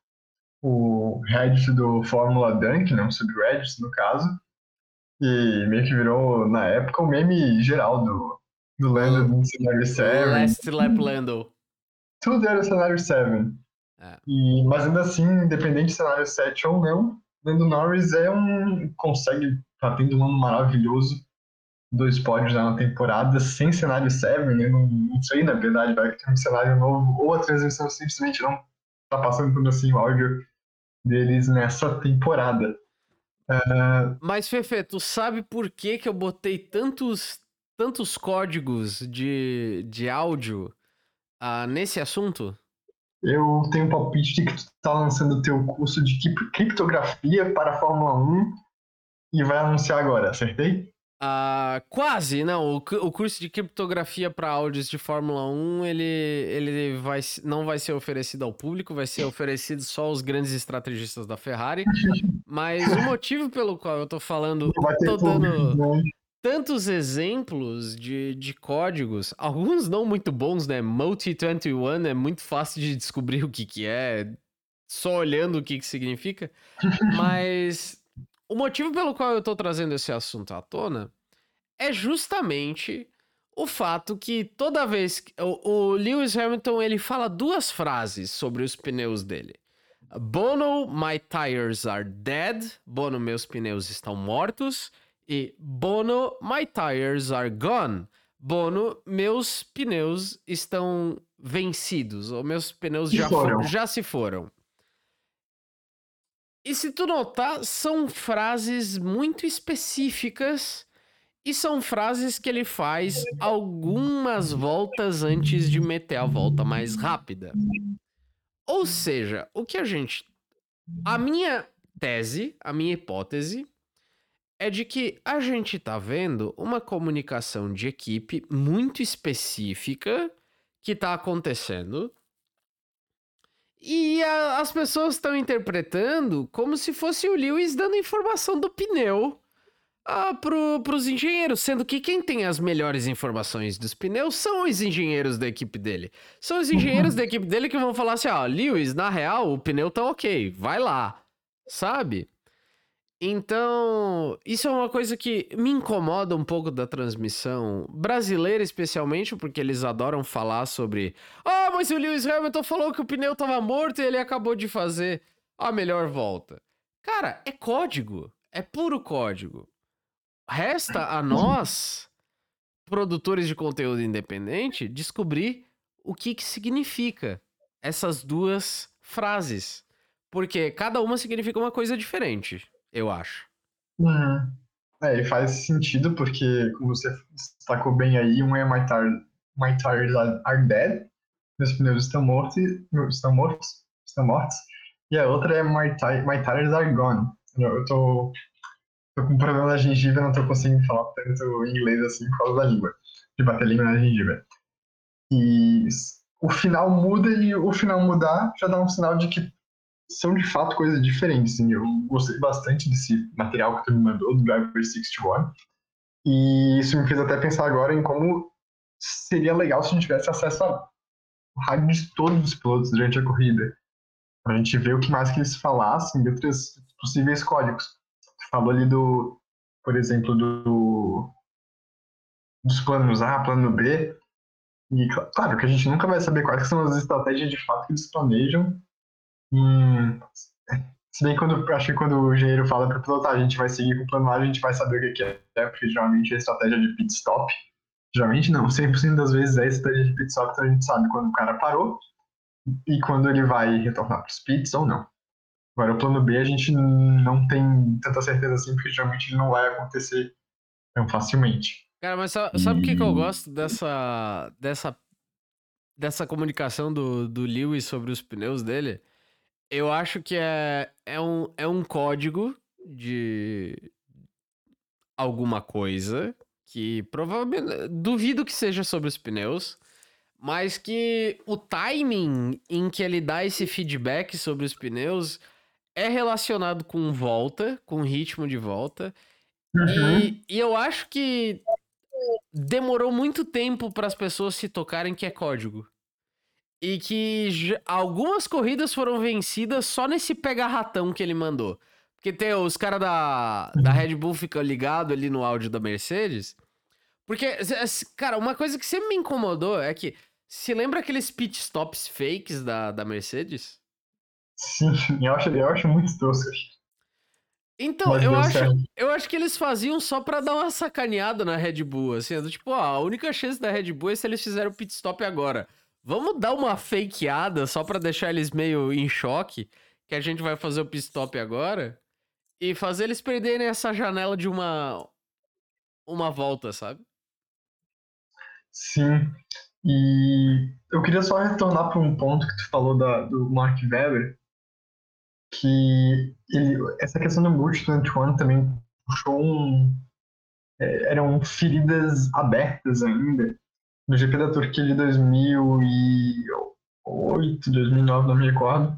o Reddit do Fórmula Dunk, né? Um subreddit, no caso, e meio que virou, na época, o meme geral do, do Lando no cenário 7. Last Lap Lando. Tudo era cenário 7. É. E, mas ainda assim, independente de cenário 7 ou não, Lando Norris é um. consegue tá tendo um ano maravilhoso. Dois pódios na temporada, sem cenário 7. Eu não, não sei, na verdade, vai ter um cenário novo, ou a transmissão simplesmente não tá passando tudo assim o áudio deles nessa temporada. Mas, Fefe, tu sabe por que, que eu botei tantos, tantos códigos de, de áudio uh, nesse assunto? Eu tenho um palpite de que tu tá lançando o teu curso de criptografia para a Fórmula 1 e vai anunciar agora, acertei? Uh, quase, não. O, o curso de criptografia para áudios de Fórmula 1, ele, ele vai, não vai ser oferecido ao público, vai ser oferecido só aos grandes estrategistas da Ferrari. Mas o motivo pelo qual eu tô falando, tô dando né? tantos exemplos de, de códigos, alguns não muito bons, né? Multi21 é muito fácil de descobrir o que que é, só olhando o que que significa. Mas o motivo pelo qual eu estou trazendo esse assunto à tona é justamente o fato que toda vez que o, Lewis Hamilton ele fala duas frases sobre os pneus dele. Bono, my tires are dead. Bono, meus pneus estão mortos. E Bono, my tires are gone. Bono, meus pneus estão vencidos. Ou meus pneus já, já se foram. E se tu notar, são frases muito específicas e são frases que ele faz algumas voltas antes de meter a volta mais rápida. Ou seja, o que a gente. A minha tese, a minha hipótese, é de que a gente tá vendo uma comunicação de equipe muito específica que tá acontecendo e a, as pessoas estão interpretando como se fosse o Lewis dando informação do pneu ah, pro, pros engenheiros, sendo que quem tem as melhores informações dos pneus são os engenheiros da equipe dele. São os engenheiros da equipe dele que vão falar assim: ó, Lewis, na real, o pneu tá ok, vai lá, sabe? Então, isso é uma coisa que me incomoda um pouco da transmissão brasileira, especialmente porque eles adoram falar sobre. Ah, mas o Lewis Hamilton falou que o pneu estava morto e ele acabou de fazer a melhor volta. Cara, é código. É puro código. Resta a nós, produtores de conteúdo independente, descobrir o que, que significa essas duas frases. Porque cada uma significa uma coisa diferente eu acho. Uhum. É, e faz sentido porque, como você destacou bem aí, um é My, tar my Tires Are Dead, meus pneus estão mortos, estão mortos, estão mortos, e a outra é My, my Tires Are Gone. Eu tô, tô com um problema na gengiva, não tô conseguindo falar tanto inglês assim por causa da língua, de bater língua na gengiva. E o final muda e o final mudar já dá um sinal de que são de fato coisas diferentes. Assim. Eu gostei bastante desse material que tu me mandou, do Driver 61. E isso me fez até pensar agora em como seria legal se a gente tivesse acesso ao rádio de todos os pilotos durante a corrida. Pra gente ver o que mais que eles falassem de outros possíveis códigos. Tu falou ali do, por exemplo, do dos planos A, plano B. E claro que a gente nunca vai saber quais são as estratégias de fato que eles planejam Hum, se bem quando acho que quando o engenheiro fala para o piloto, a gente vai seguir com o plano A, a gente vai saber o que é, né? porque geralmente é estratégia de pit stop. Geralmente não, 100% das vezes é estratégia de pit stop, então a gente sabe quando o cara parou e quando ele vai retornar para os pits ou não. Agora, o plano B a gente não tem tanta certeza assim, porque geralmente ele não vai acontecer tão facilmente. Cara, mas sabe, o que, que eu gosto dessa, dessa, dessa comunicação do, do Lewis sobre os pneus dele? Eu acho que é, é, um, é um código de, alguma coisa que provavelmente duvido que seja sobre os pneus, mas que o timing em que ele dá esse feedback sobre os pneus é relacionado com volta, com ritmo de volta. Uhum. E, e eu acho que demorou muito tempo para as pessoas se tocarem que é código. E que algumas corridas foram vencidas só nesse pega-ratão que ele mandou. Porque tem os caras da, da Red Bull ficam ligados ali no áudio da Mercedes. Porque, cara, uma coisa que sempre me incomodou é que. Se lembra aqueles pit stops fakes da, da Mercedes? Sim, eu acho, eu acho muito tosco. Então, eu acho, eu acho que eles faziam só pra dar uma sacaneada na Red Bull, assim, tipo, ó, a única chance da Red Bull é se eles fizeram o pit stop agora. Vamos dar uma fakeada só pra deixar eles meio em choque, que a gente vai fazer o pit agora, e fazer eles perderem essa janela de uma uma volta, sabe? Sim. E eu queria só retornar para um ponto que tu falou da, do Mark Webber, que ele, essa questão do Multi-21 também puxou um. É, eram feridas abertas ainda. No GP da Turquia de 2008, 2009, não me recordo.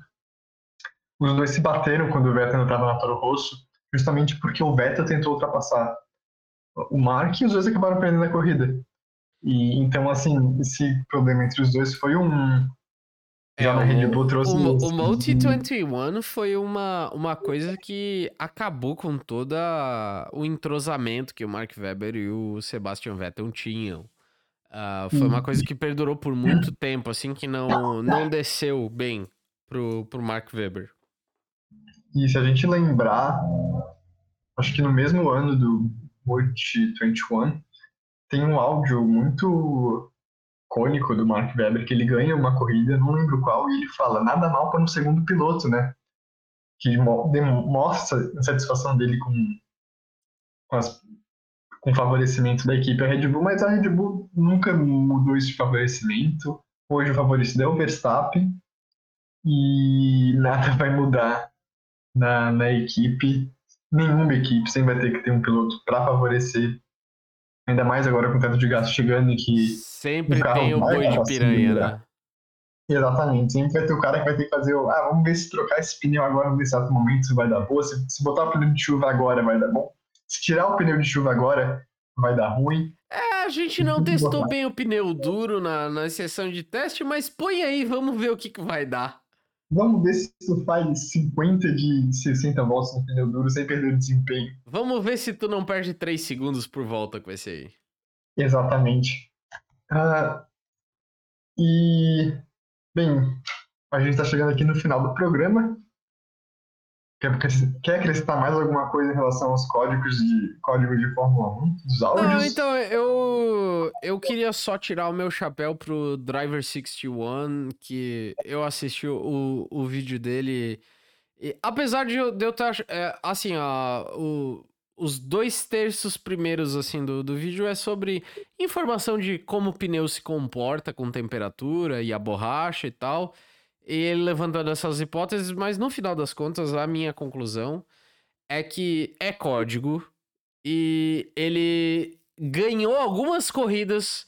Os dois se bateram quando o Vettel estava na Toro Rosso, justamente porque o Vettel tentou ultrapassar o Mark e os dois acabaram perdendo a corrida. E então, assim, esse problema entre os dois foi um é, Já na Red Bull trouxe. O, o Multi 21 foi uma, uma coisa que acabou com todo o entrosamento que o Mark Webber e o Sebastian Vettel tinham. Uh, foi uma coisa que perdurou por muito tempo, assim, que não, não desceu bem pro, pro Mark Webber. E se a gente lembrar, acho que no mesmo ano do Multi 21, tem um áudio muito icônico do Mark Webber, que ele ganha uma corrida, não lembro qual, e ele fala nada mal para um segundo piloto, né? Que mostra a satisfação dele com, com, as, com favorecimento da equipe a Red Bull, mas a Red Bull nunca mudou esse favorecimento. Hoje o favorecido é o Verstappen e nada vai mudar na, na equipe. Nenhuma equipe sempre vai ter que ter um piloto para favorecer Ainda mais agora com o teto de gasto chegando e que. Sempre o tem o boi de piranha, né? Exatamente. Sempre vai ter o cara que vai ter que fazer o. Ah, vamos ver se trocar esse pneu agora no exato momento se vai dar boa. Se, se botar o pneu de chuva agora vai dar bom. Se tirar o pneu de chuva agora vai dar ruim. É, a gente não testou bem o pneu duro na, na sessão de teste, mas põe aí, vamos ver o que, que vai dar. Vamos ver se tu faz 50 de 60 voltas no pneu duro sem perder o desempenho. Vamos ver se tu não perde 3 segundos por volta com esse aí. Exatamente. Uh, e, bem, a gente está chegando aqui no final do programa. Quer, quer acrescentar mais alguma coisa em relação aos códigos de código de Fórmula 1, dos áudios? Não, então, eu, eu queria só tirar o meu chapéu pro Driver 61, que eu assisti o, o vídeo dele. E, apesar de eu, de eu estar. É, assim, ó, o, os dois terços primeiros assim do, do vídeo é sobre informação de como o pneu se comporta com temperatura e a borracha e tal ele levantando essas hipóteses, mas no final das contas, a minha conclusão é que é código e ele ganhou algumas corridas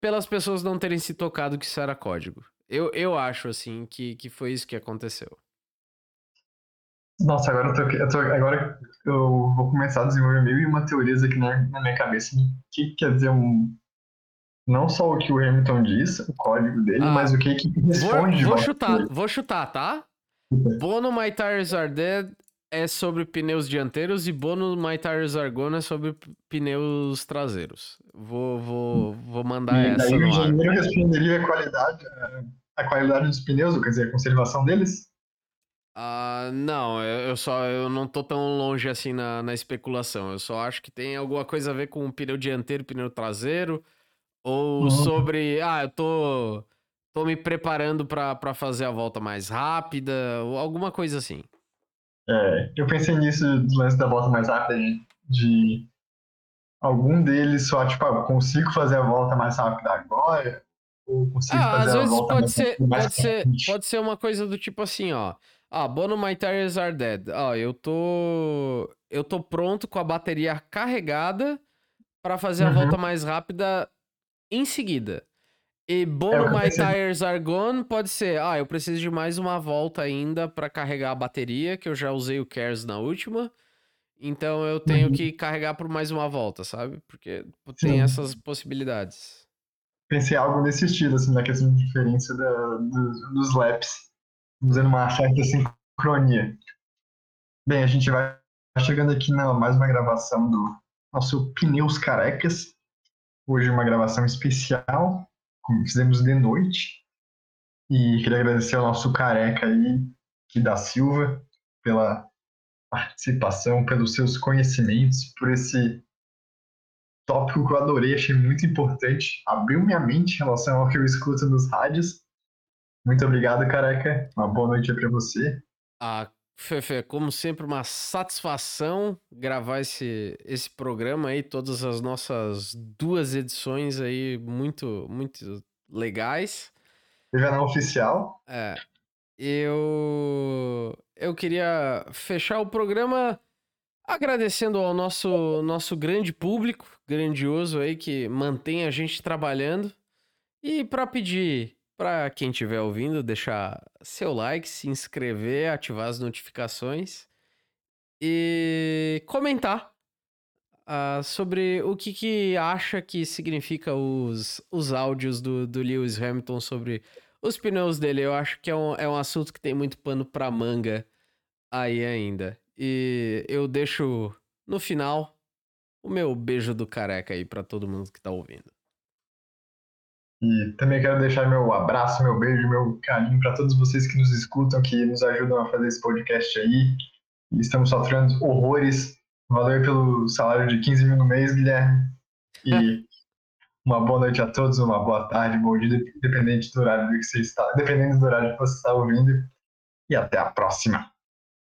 pelas pessoas não terem se tocado que isso era código. Eu, eu acho, assim, que, que foi isso que aconteceu. Nossa, agora eu, tô, eu tô, agora eu vou começar a desenvolver e uma teorias aqui na, na minha cabeça. O que quer dizer um não só o que o Hamilton diz, o código dele, ah, mas o que, responde. Vou, vou chutar, vou chutar, tá? Bono My Tires Are Dead é sobre pneus dianteiros e Bono My Tires Are Gone é sobre pneus traseiros. Vou, vou, vou mandar e essa daí o engenheiro responderia a qualidade, a qualidade dos pneus, quer dizer, a conservação deles? Uh, não, eu, só eu não tô tão longe assim na, na especulação. Eu só acho que tem alguma coisa a ver com o pneu dianteiro e pneu traseiro. Ou uhum. sobre, ah, eu tô, tô me preparando para fazer a volta mais rápida, ou alguma coisa assim. É, eu pensei nisso do lance da volta mais rápida, de, de algum deles só, tipo, ah, consigo fazer a volta mais rápida agora, ou consigo ah, fazer às vezes a volta pode mais ser, pode ser, pode ser uma coisa do tipo assim, ó. Ah, Bono My Tires Are Dead. Ó, eu tô. eu tô pronto com a bateria carregada para fazer uhum. a volta mais rápida em seguida. E Bono é, My. Tires Are Gone pode ser, ah, eu preciso de mais uma volta ainda para carregar a bateria, que eu já usei o Cares na última. Então eu tenho uhum. que carregar por mais uma volta, sabe? Porque tem Sim. essas possibilidades. Pensei algo nesse estilo, assim, na questão de diferença da, do, dos laps, usando uma certa sincronia. Bem, a gente vai chegando aqui na mais uma gravação do nosso Pneus Carecas. Hoje uma gravação especial como fizemos de noite. E queria agradecer ao nosso careca aí, que da Silva, pela participação, pelos seus conhecimentos, por esse tópico que eu adorei, achei muito importante. Abriu minha mente em relação ao que eu escuto nos rádios. Muito obrigado, careca. Uma boa noite para você. Ah, Fefe, como sempre, uma satisfação gravar esse, esse programa aí, todas as nossas duas edições aí, muito, muito legais. Não oficial. É. Eu, eu queria fechar o programa agradecendo ao nosso, nosso grande público, grandioso aí, que mantém a gente trabalhando. E para pedir para quem estiver ouvindo, deixar seu like, se inscrever, ativar as notificações e comentar uh, sobre o que, que acha que significa os, os áudios do, do Lewis Hamilton sobre os pneus dele. Eu acho que é um, é um assunto que tem muito pano para manga aí ainda. E eu deixo no final o meu beijo do careca aí para todo mundo que tá ouvindo. E também quero deixar meu abraço, meu beijo, meu carinho para todos vocês que nos escutam, que nos ajudam a fazer esse podcast aí. E estamos sofrendo horrores. Valeu pelo salário de 15 mil no mês, Guilherme. E uma boa noite a todos, uma boa tarde, bom dia, dependente do horário que você está, dependendo do horário que você está ouvindo. E até a próxima.